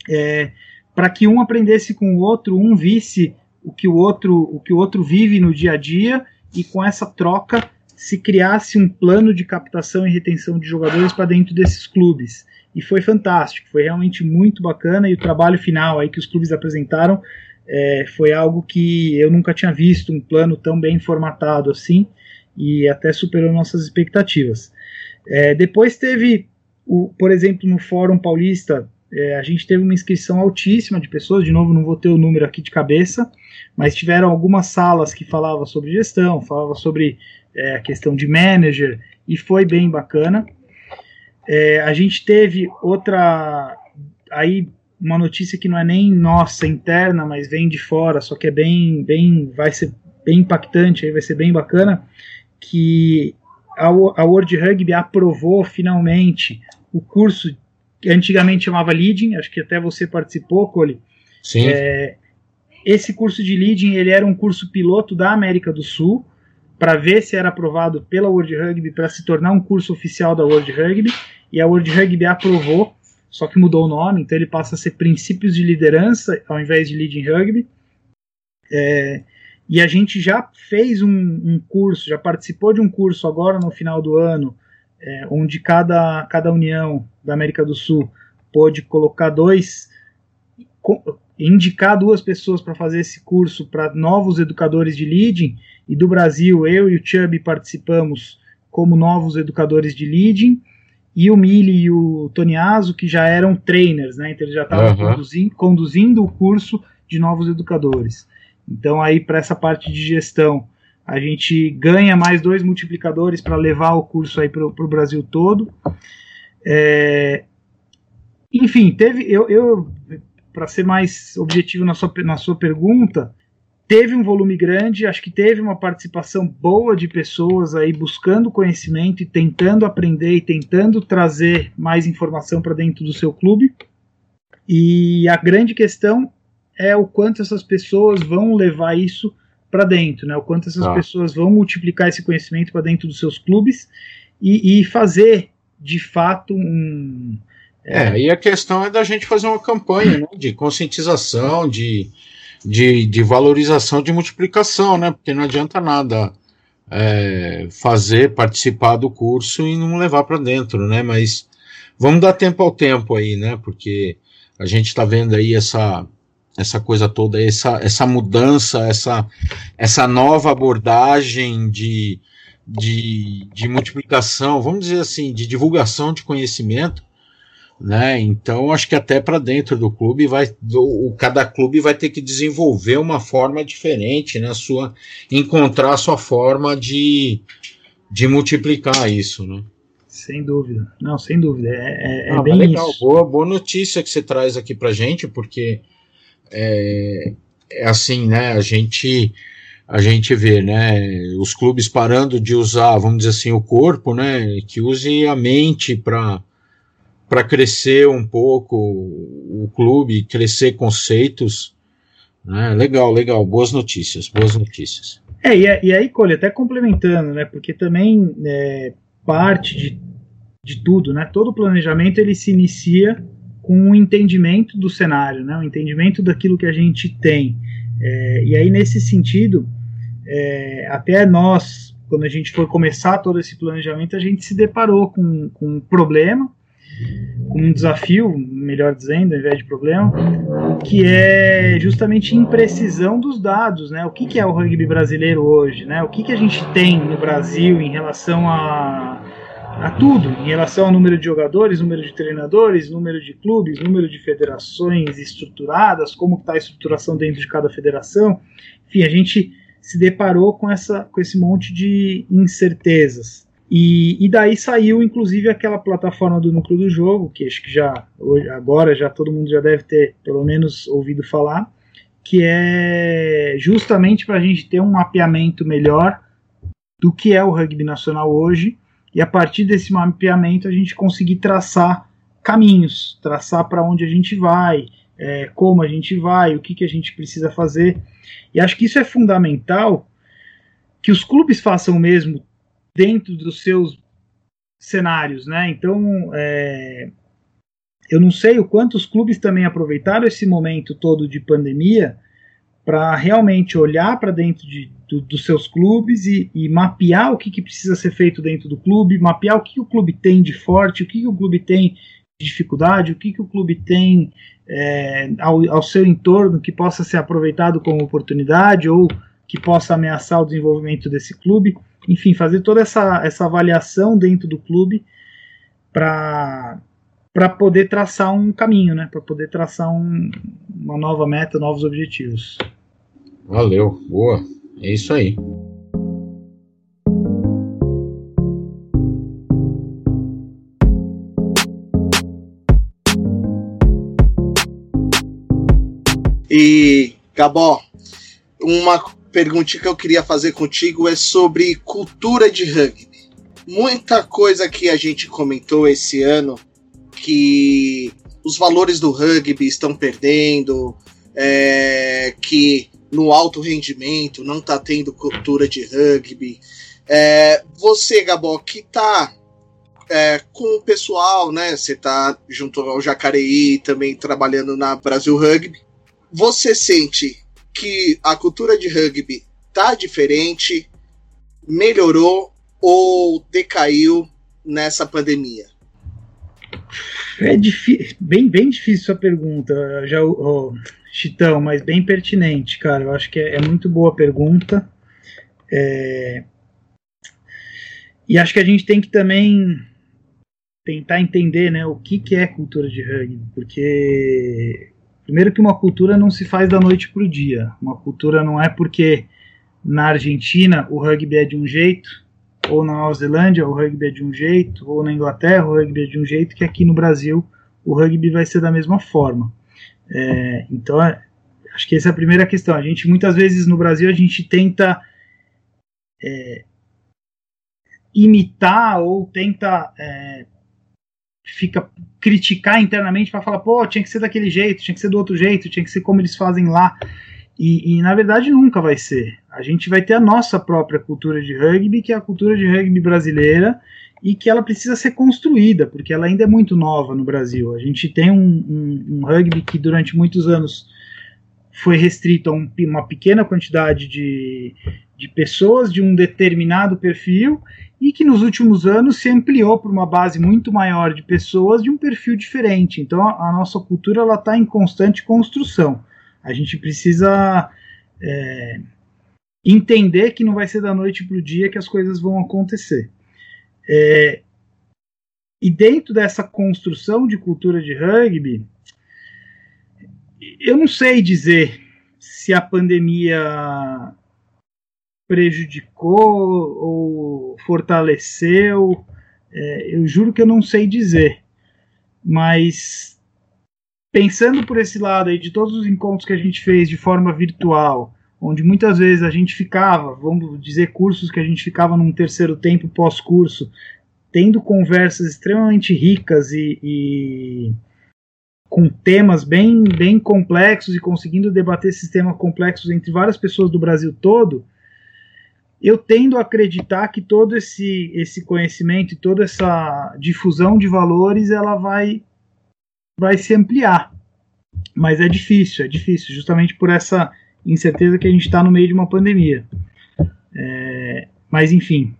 Speaker 4: é, para que um aprendesse com o outro, um visse o que o outro o que o outro vive no dia a dia e com essa troca se criasse um plano de captação e retenção de jogadores para dentro desses clubes e foi fantástico foi realmente muito bacana. E o trabalho final aí que os clubes apresentaram é, foi algo que eu nunca tinha visto um plano tão bem formatado assim e até superou nossas expectativas. É, depois teve o, por exemplo no Fórum Paulista é, a gente teve uma inscrição altíssima de pessoas, de novo, não vou ter o número aqui de cabeça, mas tiveram algumas salas que falavam sobre gestão, falavam sobre é, a questão de manager, e foi bem bacana. É, a gente teve outra. Aí, uma notícia que não é nem nossa interna, mas vem de fora, só que é bem, bem vai ser bem impactante, aí vai ser bem bacana, que a, a World Rugby aprovou finalmente o curso que antigamente chamava Leading, acho que até você participou, Cole.
Speaker 2: Sim.
Speaker 4: É, esse curso de Leading ele era um curso piloto da América do Sul para ver se era aprovado pela World Rugby para se tornar um curso oficial da World Rugby e a World Rugby aprovou, só que mudou o nome, então ele passa a ser Princípios de Liderança ao invés de Leading Rugby. É, E a gente já fez um, um, curso, já participou de um curso agora no final do ano, é, onde cada, cada união da América do Sul pôde colocar dois, indicar duas pessoas para fazer esse curso para novos educadores de leading. E do Brasil, eu e o Chubby participamos como novos educadores de leading e o Mili e o Toniaso, que já eram trainers, né? Então eles já estavam uhum. conduzindo, conduzindo o curso de novos educadores. Então aí para essa parte de gestão a gente ganha mais dois multiplicadores para levar o curso aí para o Brasil todo. É, enfim, teve eu, eu para ser mais objetivo na sua, na sua pergunta, teve um volume grande, acho que teve uma participação boa de pessoas aí buscando conhecimento e tentando aprender e tentando trazer mais informação para dentro do seu clube. E a grande questão é o quanto essas pessoas vão levar isso para dentro, né? O quanto essas ah. pessoas vão multiplicar esse conhecimento para dentro dos seus clubes e, e fazer de fato um
Speaker 2: é, e a questão é da gente fazer uma campanha né, de conscientização, de, de, de valorização, de multiplicação, né? Porque não adianta nada é, fazer, participar do curso e não levar para dentro, né? Mas vamos dar tempo ao tempo aí, né? Porque a gente está vendo aí essa essa coisa toda, essa, essa mudança, essa, essa nova abordagem de, de, de multiplicação, vamos dizer assim, de divulgação de conhecimento, né? Então acho que até para dentro do clube vai o cada clube vai ter que desenvolver uma forma diferente, né? Sua encontrar a sua forma de, de multiplicar isso, né?
Speaker 4: Sem dúvida, não, sem dúvida, é, é, é bem legal. isso.
Speaker 2: Boa, boa notícia que você traz aqui para gente, porque é, é assim, né? A gente a gente vê, né? Os clubes parando de usar, vamos dizer assim, o corpo, né? Que use a mente para para crescer um pouco o clube, crescer conceitos. Né? Legal, legal, boas notícias, boas notícias.
Speaker 4: É, e, aí, Cole, até complementando, né? Porque também é, parte de, de tudo, né? Todo planejamento ele se inicia com um entendimento do cenário, né? Um entendimento daquilo que a gente tem. É, e aí, nesse sentido, é, até nós, quando a gente foi começar todo esse planejamento, a gente se deparou com, com um problema com um desafio, melhor dizendo, ao invés de problema, que é justamente imprecisão dos dados, né? O que, que é o rugby brasileiro hoje, né? O que, que a gente tem no Brasil em relação a, a tudo, em relação ao número de jogadores, número de treinadores, número de clubes, número de federações estruturadas, como está a estruturação dentro de cada federação. Enfim, a gente se deparou com, essa, com esse monte de incertezas. E, e, daí saiu, inclusive, aquela plataforma do núcleo do jogo, que acho que já hoje, agora já todo mundo já deve ter pelo menos ouvido falar, que é justamente para a gente ter um mapeamento melhor do que é o rugby nacional hoje, e a partir desse mapeamento a gente conseguir traçar caminhos, traçar para onde a gente vai, é, como a gente vai, o que, que a gente precisa fazer. E acho que isso é fundamental que os clubes façam o mesmo dentro dos seus cenários, né? Então, é, eu não sei o quanto os clubes também aproveitaram esse momento todo de pandemia para realmente olhar para dentro de, do, dos seus clubes e, e mapear o que, que, precisa ser feito dentro do clube, mapear o que, que o clube tem de forte, o que, que o clube tem de dificuldade, o que, que o clube tem é, ao, ao seu entorno que possa ser aproveitado como oportunidade ou que possa ameaçar o desenvolvimento desse clube enfim, fazer toda essa, essa avaliação dentro do clube para para poder traçar um caminho, né? Para poder traçar um, uma nova meta, novos objetivos.
Speaker 2: Valeu, boa. É isso aí.
Speaker 3: E Gabó, uma pergunta que eu queria fazer contigo é sobre cultura de rugby. Muita coisa que a gente comentou esse ano que os valores do rugby estão perdendo, é, que no alto rendimento não está tendo cultura de rugby. É, você, Gabó, que está é, com o pessoal, né? Você está junto ao Jacareí, também trabalhando na Brasil Rugby. Você sente que a cultura de rugby tá diferente, melhorou ou decaiu nessa pandemia?
Speaker 4: É bem, bem difícil a pergunta, já, oh, Chitão, mas bem pertinente, cara. Eu acho que é, é muito boa a pergunta. É... E acho que a gente tem que também tentar entender né, o que, que é cultura de rugby, porque primeiro que uma cultura não se faz da noite para o dia. Uma cultura não é porque na Argentina o rugby é de um jeito, ou na Nova Zelândia o rugby é de um jeito, ou na Inglaterra o rugby é de um jeito, que aqui no Brasil o rugby vai ser da mesma forma. É, então, é, acho que essa é a primeira questão. A gente muitas vezes no Brasil a gente tenta é, imitar ou tenta é, fica criticar internamente para falar, pô, tinha que ser daquele jeito, tinha que ser do outro jeito, tinha que ser como eles fazem lá. E, e, na verdade nunca vai ser. A gente vai ter a nossa própria cultura de rugby, que é a cultura de rugby brasileira, e que ela precisa ser construída, porque ela ainda é muito nova no Brasil. A gente tem um, um, um rugby que durante muitos anos foi restrito a um, uma pequena quantidade de, de pessoas de um determinado perfil e que nos últimos anos se ampliou para uma base muito maior de pessoas de um perfil diferente. Então a, a nossa cultura ela está em constante construção. A gente precisa é, entender que não vai ser da noite para o dia que as coisas vão acontecer. É, e dentro dessa construção de cultura de rugby, eu não sei dizer se a pandemia prejudicou ou fortaleceu. É, eu juro que eu não sei dizer. Mas pensando por esse lado aí de todos os encontros que a gente fez de forma virtual, onde muitas vezes a gente ficava, vamos dizer, cursos que a gente ficava num terceiro tempo pós-curso, tendo conversas extremamente ricas e, e, com temas bem, bem complexos e conseguindo debater esses temas complexos entre várias pessoas do Brasil todo, eu tendo a acreditar que todo esse, esse conhecimento e toda essa difusão de valores ela vai, vai se ampliar. Mas é difícil, é difícil, justamente por essa incerteza que a gente está no meio de uma pandemia. É, mas enfim,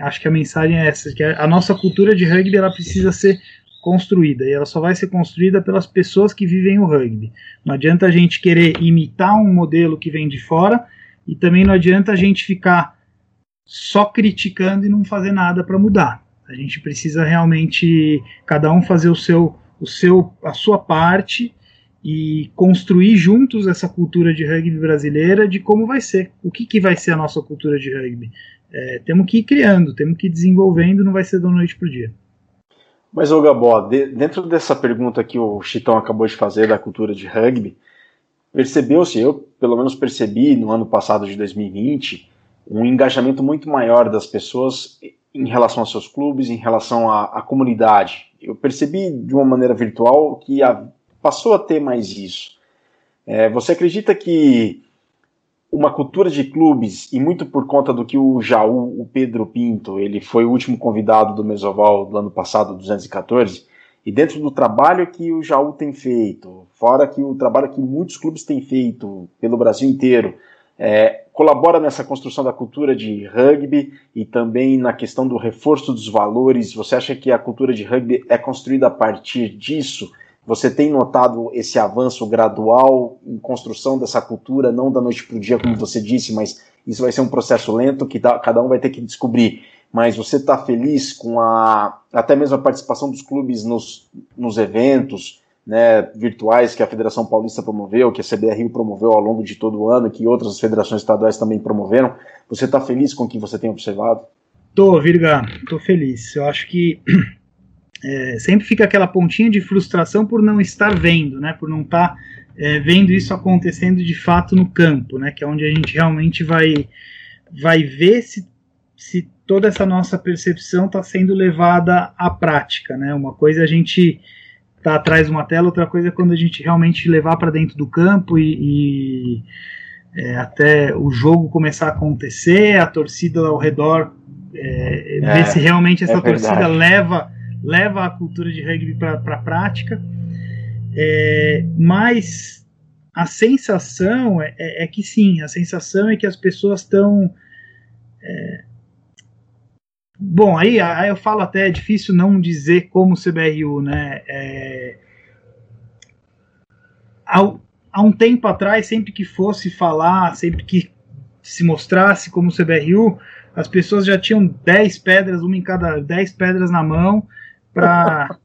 Speaker 4: acho que a mensagem é essa, que a nossa cultura de rugby ela precisa ser construída e ela só vai ser construída pelas pessoas que vivem o rugby. Não adianta a gente querer imitar um modelo que vem de fora e também não adianta a gente ficar só criticando e não fazer nada para mudar. A gente precisa realmente cada um fazer o seu, o seu, a sua parte e construir juntos essa cultura de rugby brasileira de como vai ser, o que, que vai ser a nossa cultura de rugby. É, temos que ir criando, temos que ir desenvolvendo, não vai ser da noite para o dia.
Speaker 1: Mas, ô Gabó, de, dentro dessa pergunta que o Chitão acabou de fazer da cultura de rugby, percebeu-se, eu pelo menos percebi no ano passado de 2020, um engajamento muito maior das pessoas em relação aos seus clubes, em relação à, à comunidade. Eu percebi de uma maneira virtual que a, passou a ter mais isso. É, você acredita que uma cultura de clubes, e muito por conta do que o Jaú, o Pedro Pinto, ele foi o último convidado do Mesoval do ano passado, 214, e dentro do trabalho que o Jaú tem feito, fora que o trabalho que muitos clubes têm feito pelo Brasil inteiro, é, colabora nessa construção da cultura de rugby e também na questão do reforço dos valores. Você acha que a cultura de rugby é construída a partir disso? Você tem notado esse avanço gradual em construção dessa cultura, não da noite para o dia, como você disse, mas isso vai ser um processo lento que cada um vai ter que descobrir mas você está feliz com a até mesmo a participação dos clubes nos, nos eventos né, virtuais que a Federação Paulista promoveu, que a CBRU promoveu ao longo de todo o ano, que outras federações estaduais também promoveram. Você está feliz com o que você tem observado?
Speaker 4: Tô, Virga, tô feliz. Eu acho que [CLEARS THROAT] é, sempre fica aquela pontinha de frustração por não estar vendo, né, por não estar tá, é, vendo isso acontecendo de fato no campo, né, que é onde a gente realmente vai vai ver se se toda essa nossa percepção está sendo levada à prática, né? Uma coisa é a gente tá atrás de uma tela, outra coisa é quando a gente realmente levar para dentro do campo e, e é, até o jogo começar a acontecer, a torcida ao redor é, é, ver se realmente essa é torcida leva leva a cultura de rugby para a prática. É, mas a sensação é, é, é, que sim, a sensação é que as pessoas estão. É... Bom, aí, aí eu falo até, é difícil não dizer como CBRU, né? É... Há, há um tempo atrás, sempre que fosse falar, sempre que se mostrasse como CBRU, as pessoas já tinham 10 pedras, uma em cada 10 pedras na mão, para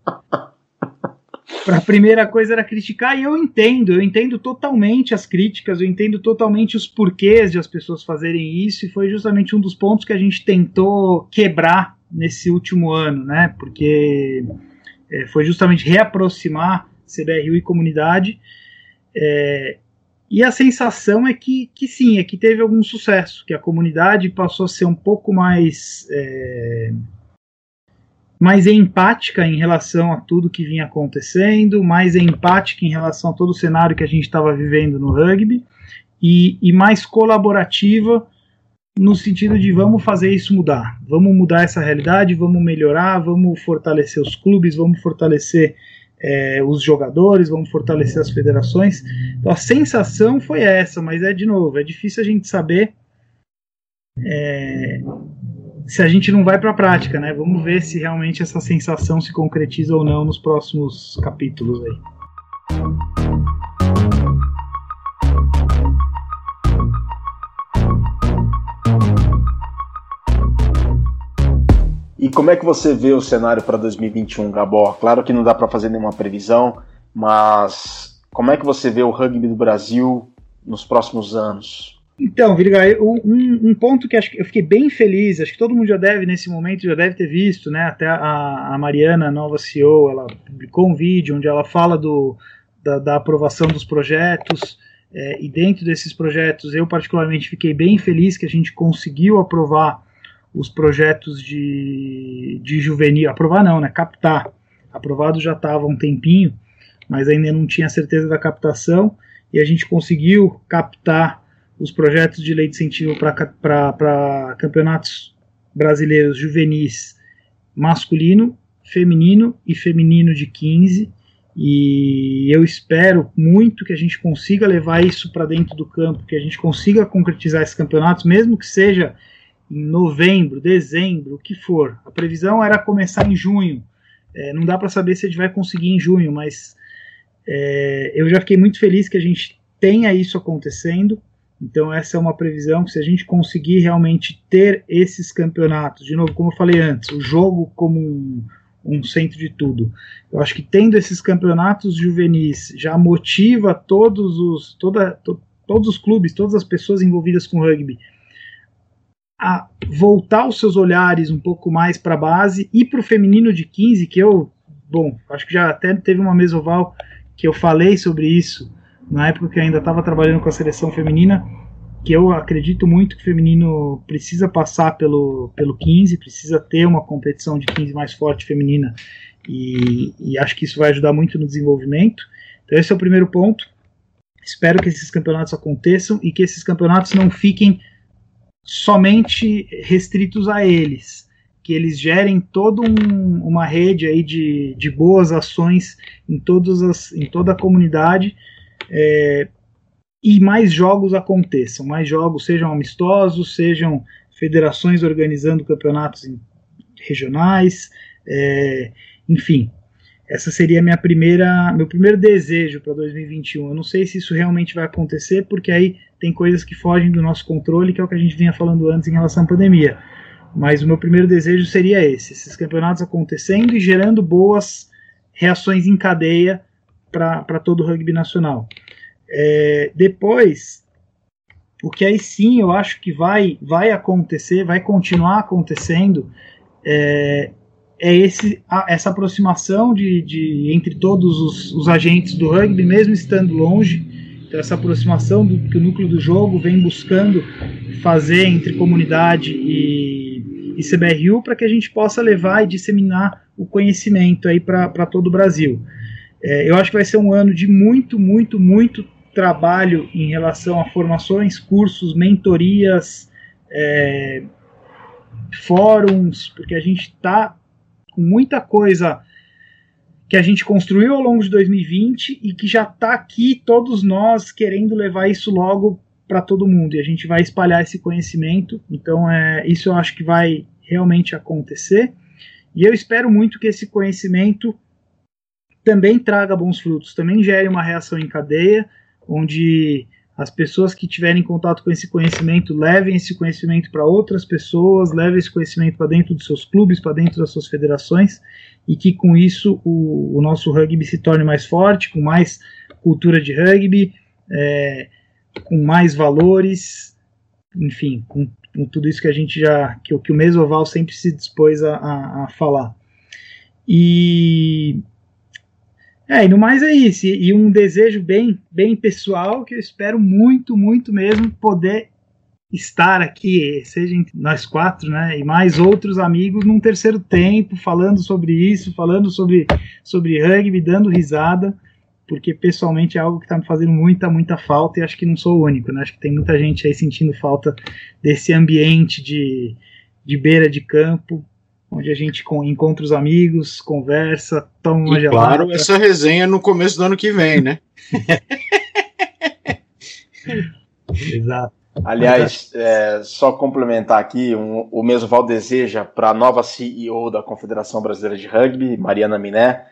Speaker 4: a primeira coisa era criticar, e eu entendo, eu entendo totalmente as críticas, eu entendo totalmente os porquês de as pessoas fazerem isso, e foi justamente um dos pontos que a gente tentou quebrar nesse último ano, né? Porque é, foi justamente reaproximar CBRU e comunidade. É, e a sensação é que, que sim, é que teve algum sucesso, que a comunidade passou a ser um pouco mais. É, mais empática em relação a tudo que vinha acontecendo, mais empática em relação a todo o cenário que a gente estava vivendo no rugby, e, e mais colaborativa no sentido de vamos fazer isso mudar, vamos mudar essa realidade, vamos melhorar, vamos fortalecer os clubes, vamos fortalecer é, os jogadores, vamos fortalecer as federações. Então a sensação foi essa, mas é de novo, é difícil a gente saber é, se a gente não vai para a prática, né? Vamos ver se realmente essa sensação se concretiza ou não nos próximos capítulos aí.
Speaker 1: E como é que você vê o cenário para 2021, Gabor? Claro que não dá para fazer nenhuma previsão, mas como é que você vê o rugby do Brasil nos próximos anos?
Speaker 4: Então, Virga, um, um, ponto que acho que eu fiquei bem feliz, acho que todo mundo já deve, nesse momento, já deve ter visto, né? Até a, a Mariana, a nova CEO, ela publicou um vídeo onde ela fala do, da, da aprovação dos projetos. É, e dentro desses projetos, eu particularmente fiquei bem feliz que a gente conseguiu aprovar os projetos de, de juvenil. Aprovar não, né? Captar. Aprovado já estava há um tempinho, mas ainda não tinha certeza da captação. E a gente conseguiu captar os projetos de lei de incentivo para campeonatos brasileiros juvenis masculino, feminino e feminino de 15. E eu espero muito que a gente consiga levar isso para dentro do campo, que a gente consiga concretizar esses campeonatos, mesmo que seja em novembro, dezembro, o que for. A previsão era começar em junho. É, não dá para saber se a gente vai conseguir em junho, mas é, eu já fiquei muito feliz que a gente tenha isso acontecendo. Então, essa é uma previsão que, se a gente conseguir realmente ter esses campeonatos, de novo, como eu falei antes, o jogo como um, um centro de tudo, eu acho que tendo esses campeonatos juvenis já motiva todos os, toda, to, todos os clubes, todas as pessoas envolvidas com rugby a voltar os seus olhares um pouco mais para a base e para o feminino de 15, que eu, bom, acho que já até teve uma mesoval que eu falei sobre isso na época que ainda estava trabalhando com a seleção feminina, que eu acredito muito que o feminino precisa passar pelo, pelo 15, precisa ter uma competição de 15 mais forte feminina, e, e acho que isso vai ajudar muito no desenvolvimento. Então, esse é o primeiro ponto. Espero que esses campeonatos aconteçam e que esses campeonatos não fiquem somente restritos a eles, que eles gerem toda um, uma rede aí de, de boas ações em, todas as, em toda a comunidade é, e mais jogos aconteçam, mais jogos sejam amistosos, sejam federações organizando campeonatos regionais, é, enfim. Essa seria minha primeira, meu primeiro desejo para 2021. Eu não sei se isso realmente vai acontecer, porque aí tem coisas que fogem do nosso controle, que é o que a gente vinha falando antes em relação à pandemia. Mas o meu primeiro desejo seria esse: esses campeonatos acontecendo e gerando boas reações em cadeia para todo o rugby nacional. É, depois, o que aí sim eu acho que vai, vai acontecer, vai continuar acontecendo, é, é esse, a, essa aproximação de, de entre todos os, os, agentes do rugby, mesmo estando longe. Então, essa aproximação do, que o núcleo do jogo vem buscando fazer entre comunidade e, e CBRU para que a gente possa levar e disseminar o conhecimento aí para todo o Brasil. É, eu acho que vai ser um ano de muito, muito, muito trabalho em relação a formações, cursos, mentorias, é, fóruns, porque a gente está com muita coisa que a gente construiu ao longo de 2020 e que já está aqui todos nós querendo levar isso logo para todo mundo e a gente vai espalhar esse conhecimento. Então, é, isso eu acho que vai realmente acontecer e eu espero muito que esse conhecimento também traga bons frutos, também gere uma reação em cadeia, onde as pessoas que tiverem contato com esse conhecimento levem esse conhecimento para outras pessoas, levem esse conhecimento para dentro dos seus clubes, para dentro das suas federações, e que com isso o, o, nosso rugby se torne mais forte, com mais cultura de rugby, é, com mais valores, enfim, com, com, tudo isso que a gente já, que, que o Mesoval sempre se dispôs a, a, a falar. E é, e no mais é isso. E, um desejo bem, bem pessoal que eu espero muito, muito mesmo poder estar aqui, seja nós quatro, né, e mais outros amigos num terceiro tempo, falando sobre isso, falando sobre, sobre rugby, dando risada, porque pessoalmente é algo que está me fazendo muita, muita falta e acho que não sou o único, né? Acho que tem muita gente aí sentindo falta desse ambiente de, de beira de campo, onde a gente encontra os amigos, conversa, toma uma
Speaker 2: e gelada. Claro, essa resenha no começo do ano que vem, né? [LAUGHS]
Speaker 1: Exato. Aliás, é, só complementar aqui, um, o Mesoval deseja para a nova CEO da Confederação Brasileira de Rugby, Mariana Miné,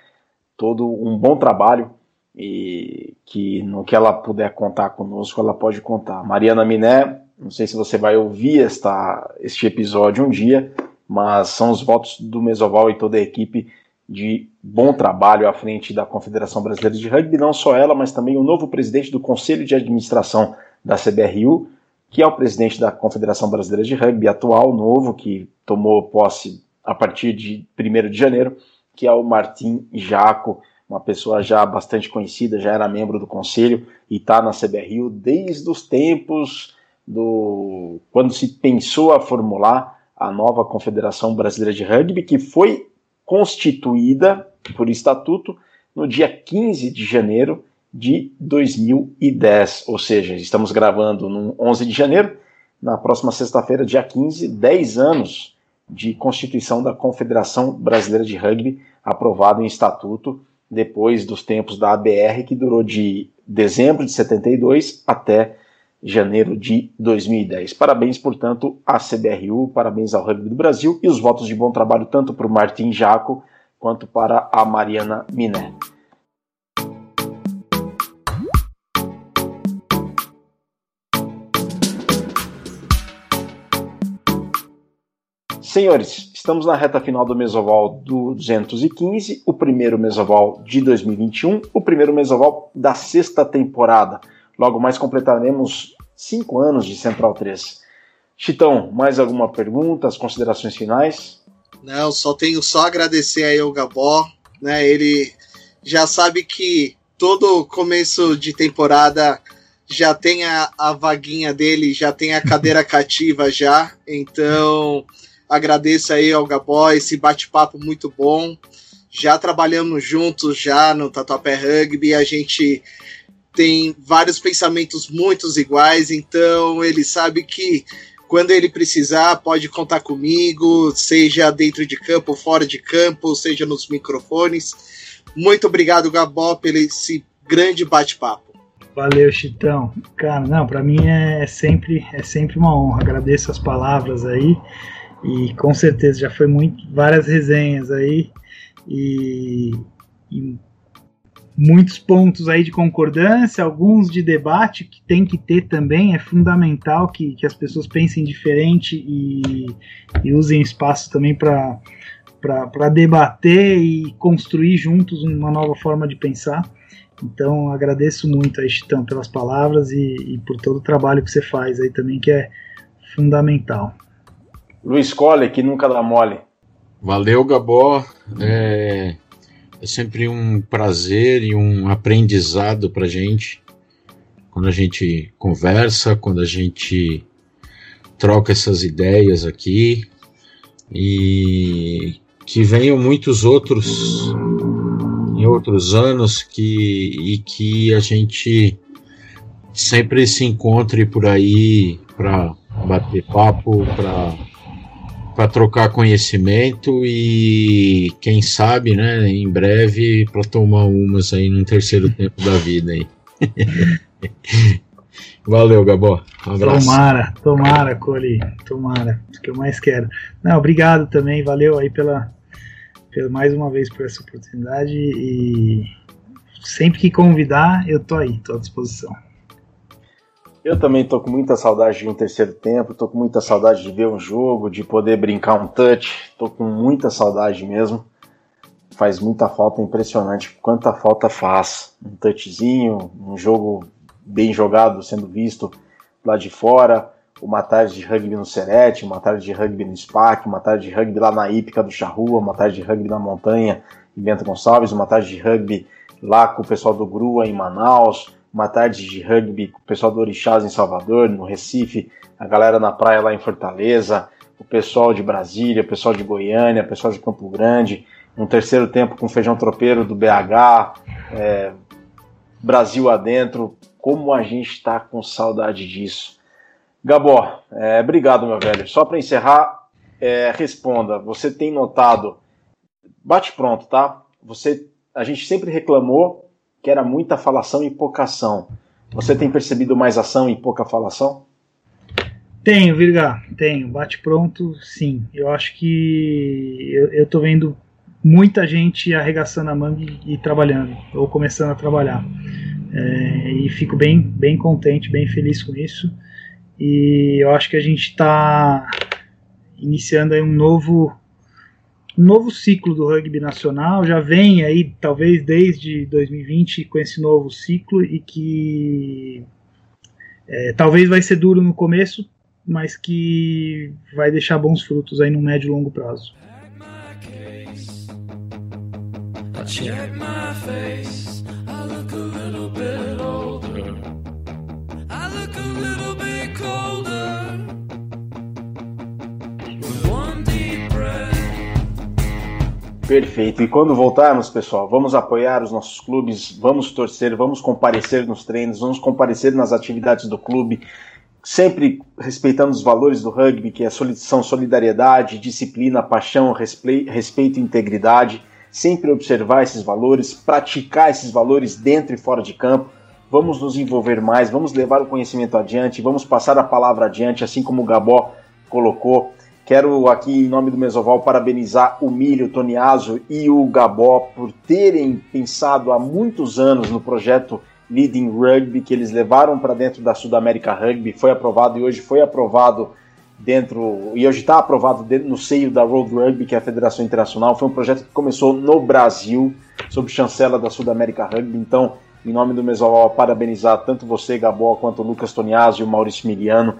Speaker 1: todo um bom trabalho e que no que ela puder contar conosco, ela pode contar. Mariana Miné, não sei se você vai ouvir esta, este episódio um dia, mas são os votos do Mesoval e toda a equipe de bom trabalho à frente da Confederação Brasileira de Rugby, não só ela, mas também o novo presidente do Conselho de Administração da CBRU, que é o presidente da Confederação Brasileira de Rugby atual, novo, que tomou posse a partir de 1 de janeiro, que é o Martim Jaco, uma pessoa já bastante conhecida, já era membro do conselho e está na CBRU desde os tempos do quando se pensou a formular a nova Confederação Brasileira de Rugby, que foi constituída por estatuto no dia 15 de janeiro de 2010, ou seja, estamos gravando no 11 de janeiro, na próxima sexta-feira, dia 15, 10 anos de constituição da Confederação Brasileira de Rugby, aprovado em estatuto depois dos tempos da ABR, que durou de dezembro de 72 até janeiro de 2010. Parabéns, portanto, à CBRU, parabéns ao Rugby do Brasil e os votos de bom trabalho tanto para o Martin Jaco quanto para a Mariana Miné. Senhores, estamos na reta final do Mesoval do 215, o primeiro Mesoval de 2021, o primeiro Mesoval da sexta temporada. Logo mais completaremos cinco anos de Central 3. Chitão, mais alguma pergunta, as considerações finais?
Speaker 3: Não, só tenho só agradecer aí ao Gabó, né? Ele já sabe que todo começo de temporada já tem a, a vaguinha dele, já tem a cadeira [LAUGHS] cativa já. Então, agradeço aí ao Gabó esse bate-papo muito bom. Já trabalhamos juntos já no Tatuapé Rugby, a gente tem vários pensamentos muito iguais, então ele sabe que quando ele precisar, pode contar comigo, seja dentro de campo, fora de campo, seja nos microfones. Muito obrigado, Gabó, pelo esse grande bate-papo.
Speaker 4: Valeu, Chitão. Cara, não, para mim é sempre é sempre uma honra. Agradeço as palavras aí e com certeza já foi muito várias resenhas aí e, e muitos pontos aí de concordância, alguns de debate que tem que ter também. É fundamental que, que as pessoas pensem diferente e, e usem espaço também para para debater e construir juntos uma nova forma de pensar. Então agradeço muito a Chitão pelas palavras e, e, por todo o trabalho que você faz aí também, que é fundamental.
Speaker 1: Luiz Colle, que nunca dá mole.
Speaker 2: Valeu, Gabó. É, é sempre um prazer e um aprendizado para gente. Quando a gente conversa, quando a gente troca essas ideias aqui. E que venham muitos outros em outros anos que e que a gente sempre se encontre por aí para bater papo, para para trocar conhecimento e quem sabe, né, em breve para tomar umas aí no terceiro tempo da vida aí. [LAUGHS] Valeu, Gabó.
Speaker 4: Um abraço. Tomara, tomara, Coli. Tomara. O que eu mais quero. Não, obrigado também. Valeu aí pela, pela mais uma vez por essa oportunidade e sempre que convidar, eu tô aí, tô à disposição.
Speaker 1: Eu também tô com muita saudade de um terceiro tempo, tô com muita saudade de ver um jogo, de poder brincar um touch, tô com muita saudade mesmo. Faz muita falta, impressionante quanta falta faz. Um touchzinho, um jogo bem jogado sendo visto lá de fora, uma tarde de rugby no Serete, uma tarde de rugby no SPAC, uma tarde de rugby lá na Ípica do Charrua, uma tarde de rugby na Montanha em Bento Gonçalves, uma tarde de rugby lá com o pessoal do Grua em Manaus, uma tarde de rugby com o pessoal do Orixás em Salvador, no Recife, a galera na praia lá em Fortaleza, o pessoal de Brasília, o pessoal de Goiânia, o pessoal de Campo Grande, um terceiro tempo com feijão tropeiro do BH, é, Brasil adentro, como a gente está com saudade disso. Gabó, é, obrigado, meu velho. Só para encerrar, é, responda. Você tem notado? Bate pronto, tá? Você, a gente sempre reclamou que era muita falação e pouca ação. Você tem percebido mais ação e pouca falação?
Speaker 4: Tenho, Virga, tenho. Bate pronto, sim. Eu acho que eu, eu tô vendo muita gente arregaçando a manga e, e trabalhando, ou começando a trabalhar. É, e fico bem, bem contente, bem feliz com isso. E eu acho que a gente está iniciando aí um novo novo ciclo do rugby nacional, já vem aí talvez desde 2020 com esse novo ciclo e que é, talvez vai ser duro no começo, mas que vai deixar bons frutos aí no médio e longo prazo. Check my face, I look a little bit
Speaker 1: Perfeito. E quando voltarmos, pessoal, vamos apoiar os nossos clubes, vamos torcer, vamos comparecer nos treinos, vamos comparecer nas atividades do clube, sempre respeitando os valores do rugby, que é são solidariedade, disciplina, paixão, respeito e integridade. Sempre observar esses valores, praticar esses valores dentro e fora de campo. Vamos nos envolver mais, vamos levar o conhecimento adiante, vamos passar a palavra adiante, assim como o Gabó colocou Quero aqui, em nome do Mesoval, parabenizar o Milho, o Toniaso e o Gabó por terem pensado há muitos anos no projeto Leading Rugby, que eles levaram para dentro da Sudamérica Rugby, foi aprovado e hoje foi aprovado dentro, e hoje está aprovado dentro, no seio da Road Rugby, que é a Federação Internacional. Foi um projeto que começou no Brasil, sob chancela da Sudamérica Rugby. Então, em nome do Mesoval, parabenizar tanto você, Gabó, quanto o Lucas Toniaso e o Maurício Miliano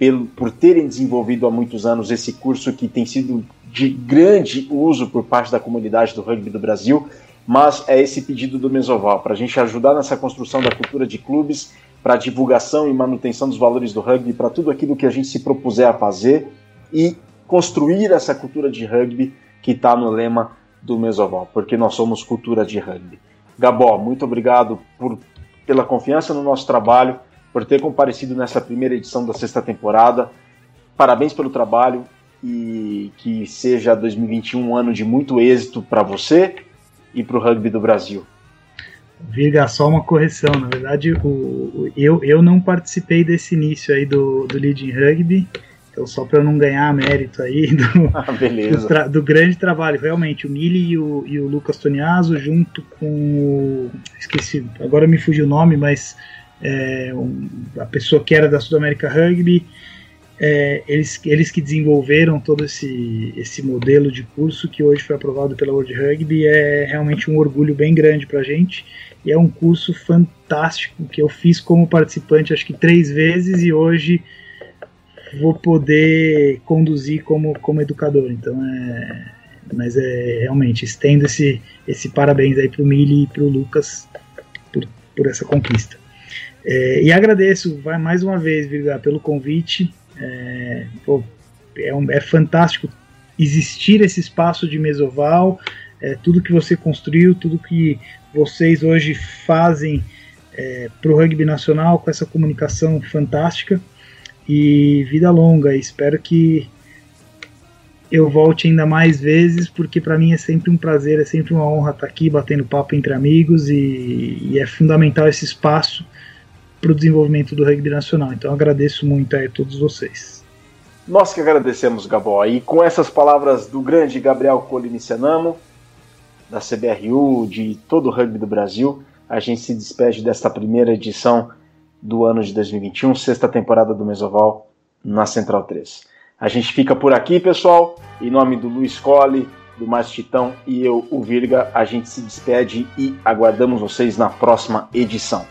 Speaker 1: pelo, por terem desenvolvido há muitos anos esse curso que tem sido de grande uso por parte da comunidade do rugby do Brasil, mas é esse pedido do Mesoval, para a gente ajudar nessa construção da cultura de clubes, para a divulgação e manutenção dos valores do rugby, para tudo aquilo que a gente se propuser a fazer e construir essa cultura de rugby que está no lema do Mesoval, porque nós somos cultura de rugby. Gabó, muito obrigado por, pela confiança no nosso trabalho por ter comparecido nessa primeira edição da sexta temporada. Parabéns pelo trabalho e que seja 2021 um ano de muito êxito para você e para o rugby do Brasil.
Speaker 4: Viga, só uma correção. Na verdade, o, eu, eu não participei desse início aí do, do Leading Rugby. Então, só para eu não ganhar mérito aí do, [LAUGHS] ah, do, do, grande trabalho. Realmente, o Mili e o, e o Lucas Toniaso, junto com o. Esqueci, agora me fugiu o nome, mas é, um, a pessoa que era da Sudamérica Rugby, é, eles, eles que desenvolveram todo esse, esse modelo de curso que hoje foi aprovado pela World Rugby é realmente um orgulho bem grande para a gente. E é um curso fantástico que eu fiz como participante acho que três vezes e hoje vou poder conduzir como, como educador. Então é mas é realmente estendo esse, esse parabéns aí para o Mili e para o Lucas por, por essa conquista é, e agradeço vai, mais uma vez, Virga, pelo convite. É, pô, é, um, é, fantástico existir esse espaço de mesoval, é, tudo que você construiu, tudo que vocês hoje fazem é, para o rugby nacional com essa comunicação fantástica. E vida longa, espero que eu volte ainda mais vezes, porque para mim é sempre um prazer, é sempre uma honra estar aqui batendo papo entre amigos e, e é fundamental esse espaço para o desenvolvimento do rugby nacional. Então agradeço muito a todos vocês.
Speaker 1: Nós que agradecemos, Gabó. E com essas palavras do grande Gabriel Colinicianamo, da CBRU, de todo o rugby do Brasil, a gente se despede desta primeira edição do ano de 2021, sexta temporada do Mesoval na Central 3. A gente fica por aqui, pessoal. Em nome do Luiz Colli, do Mais Titão e eu, o Virga, a gente se despede e aguardamos vocês na próxima edição.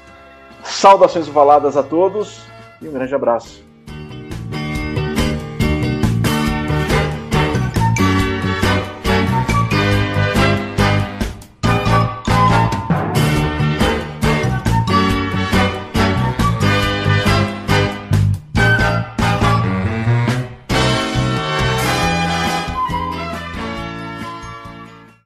Speaker 1: Saudações ovaladas a todos e um grande abraço.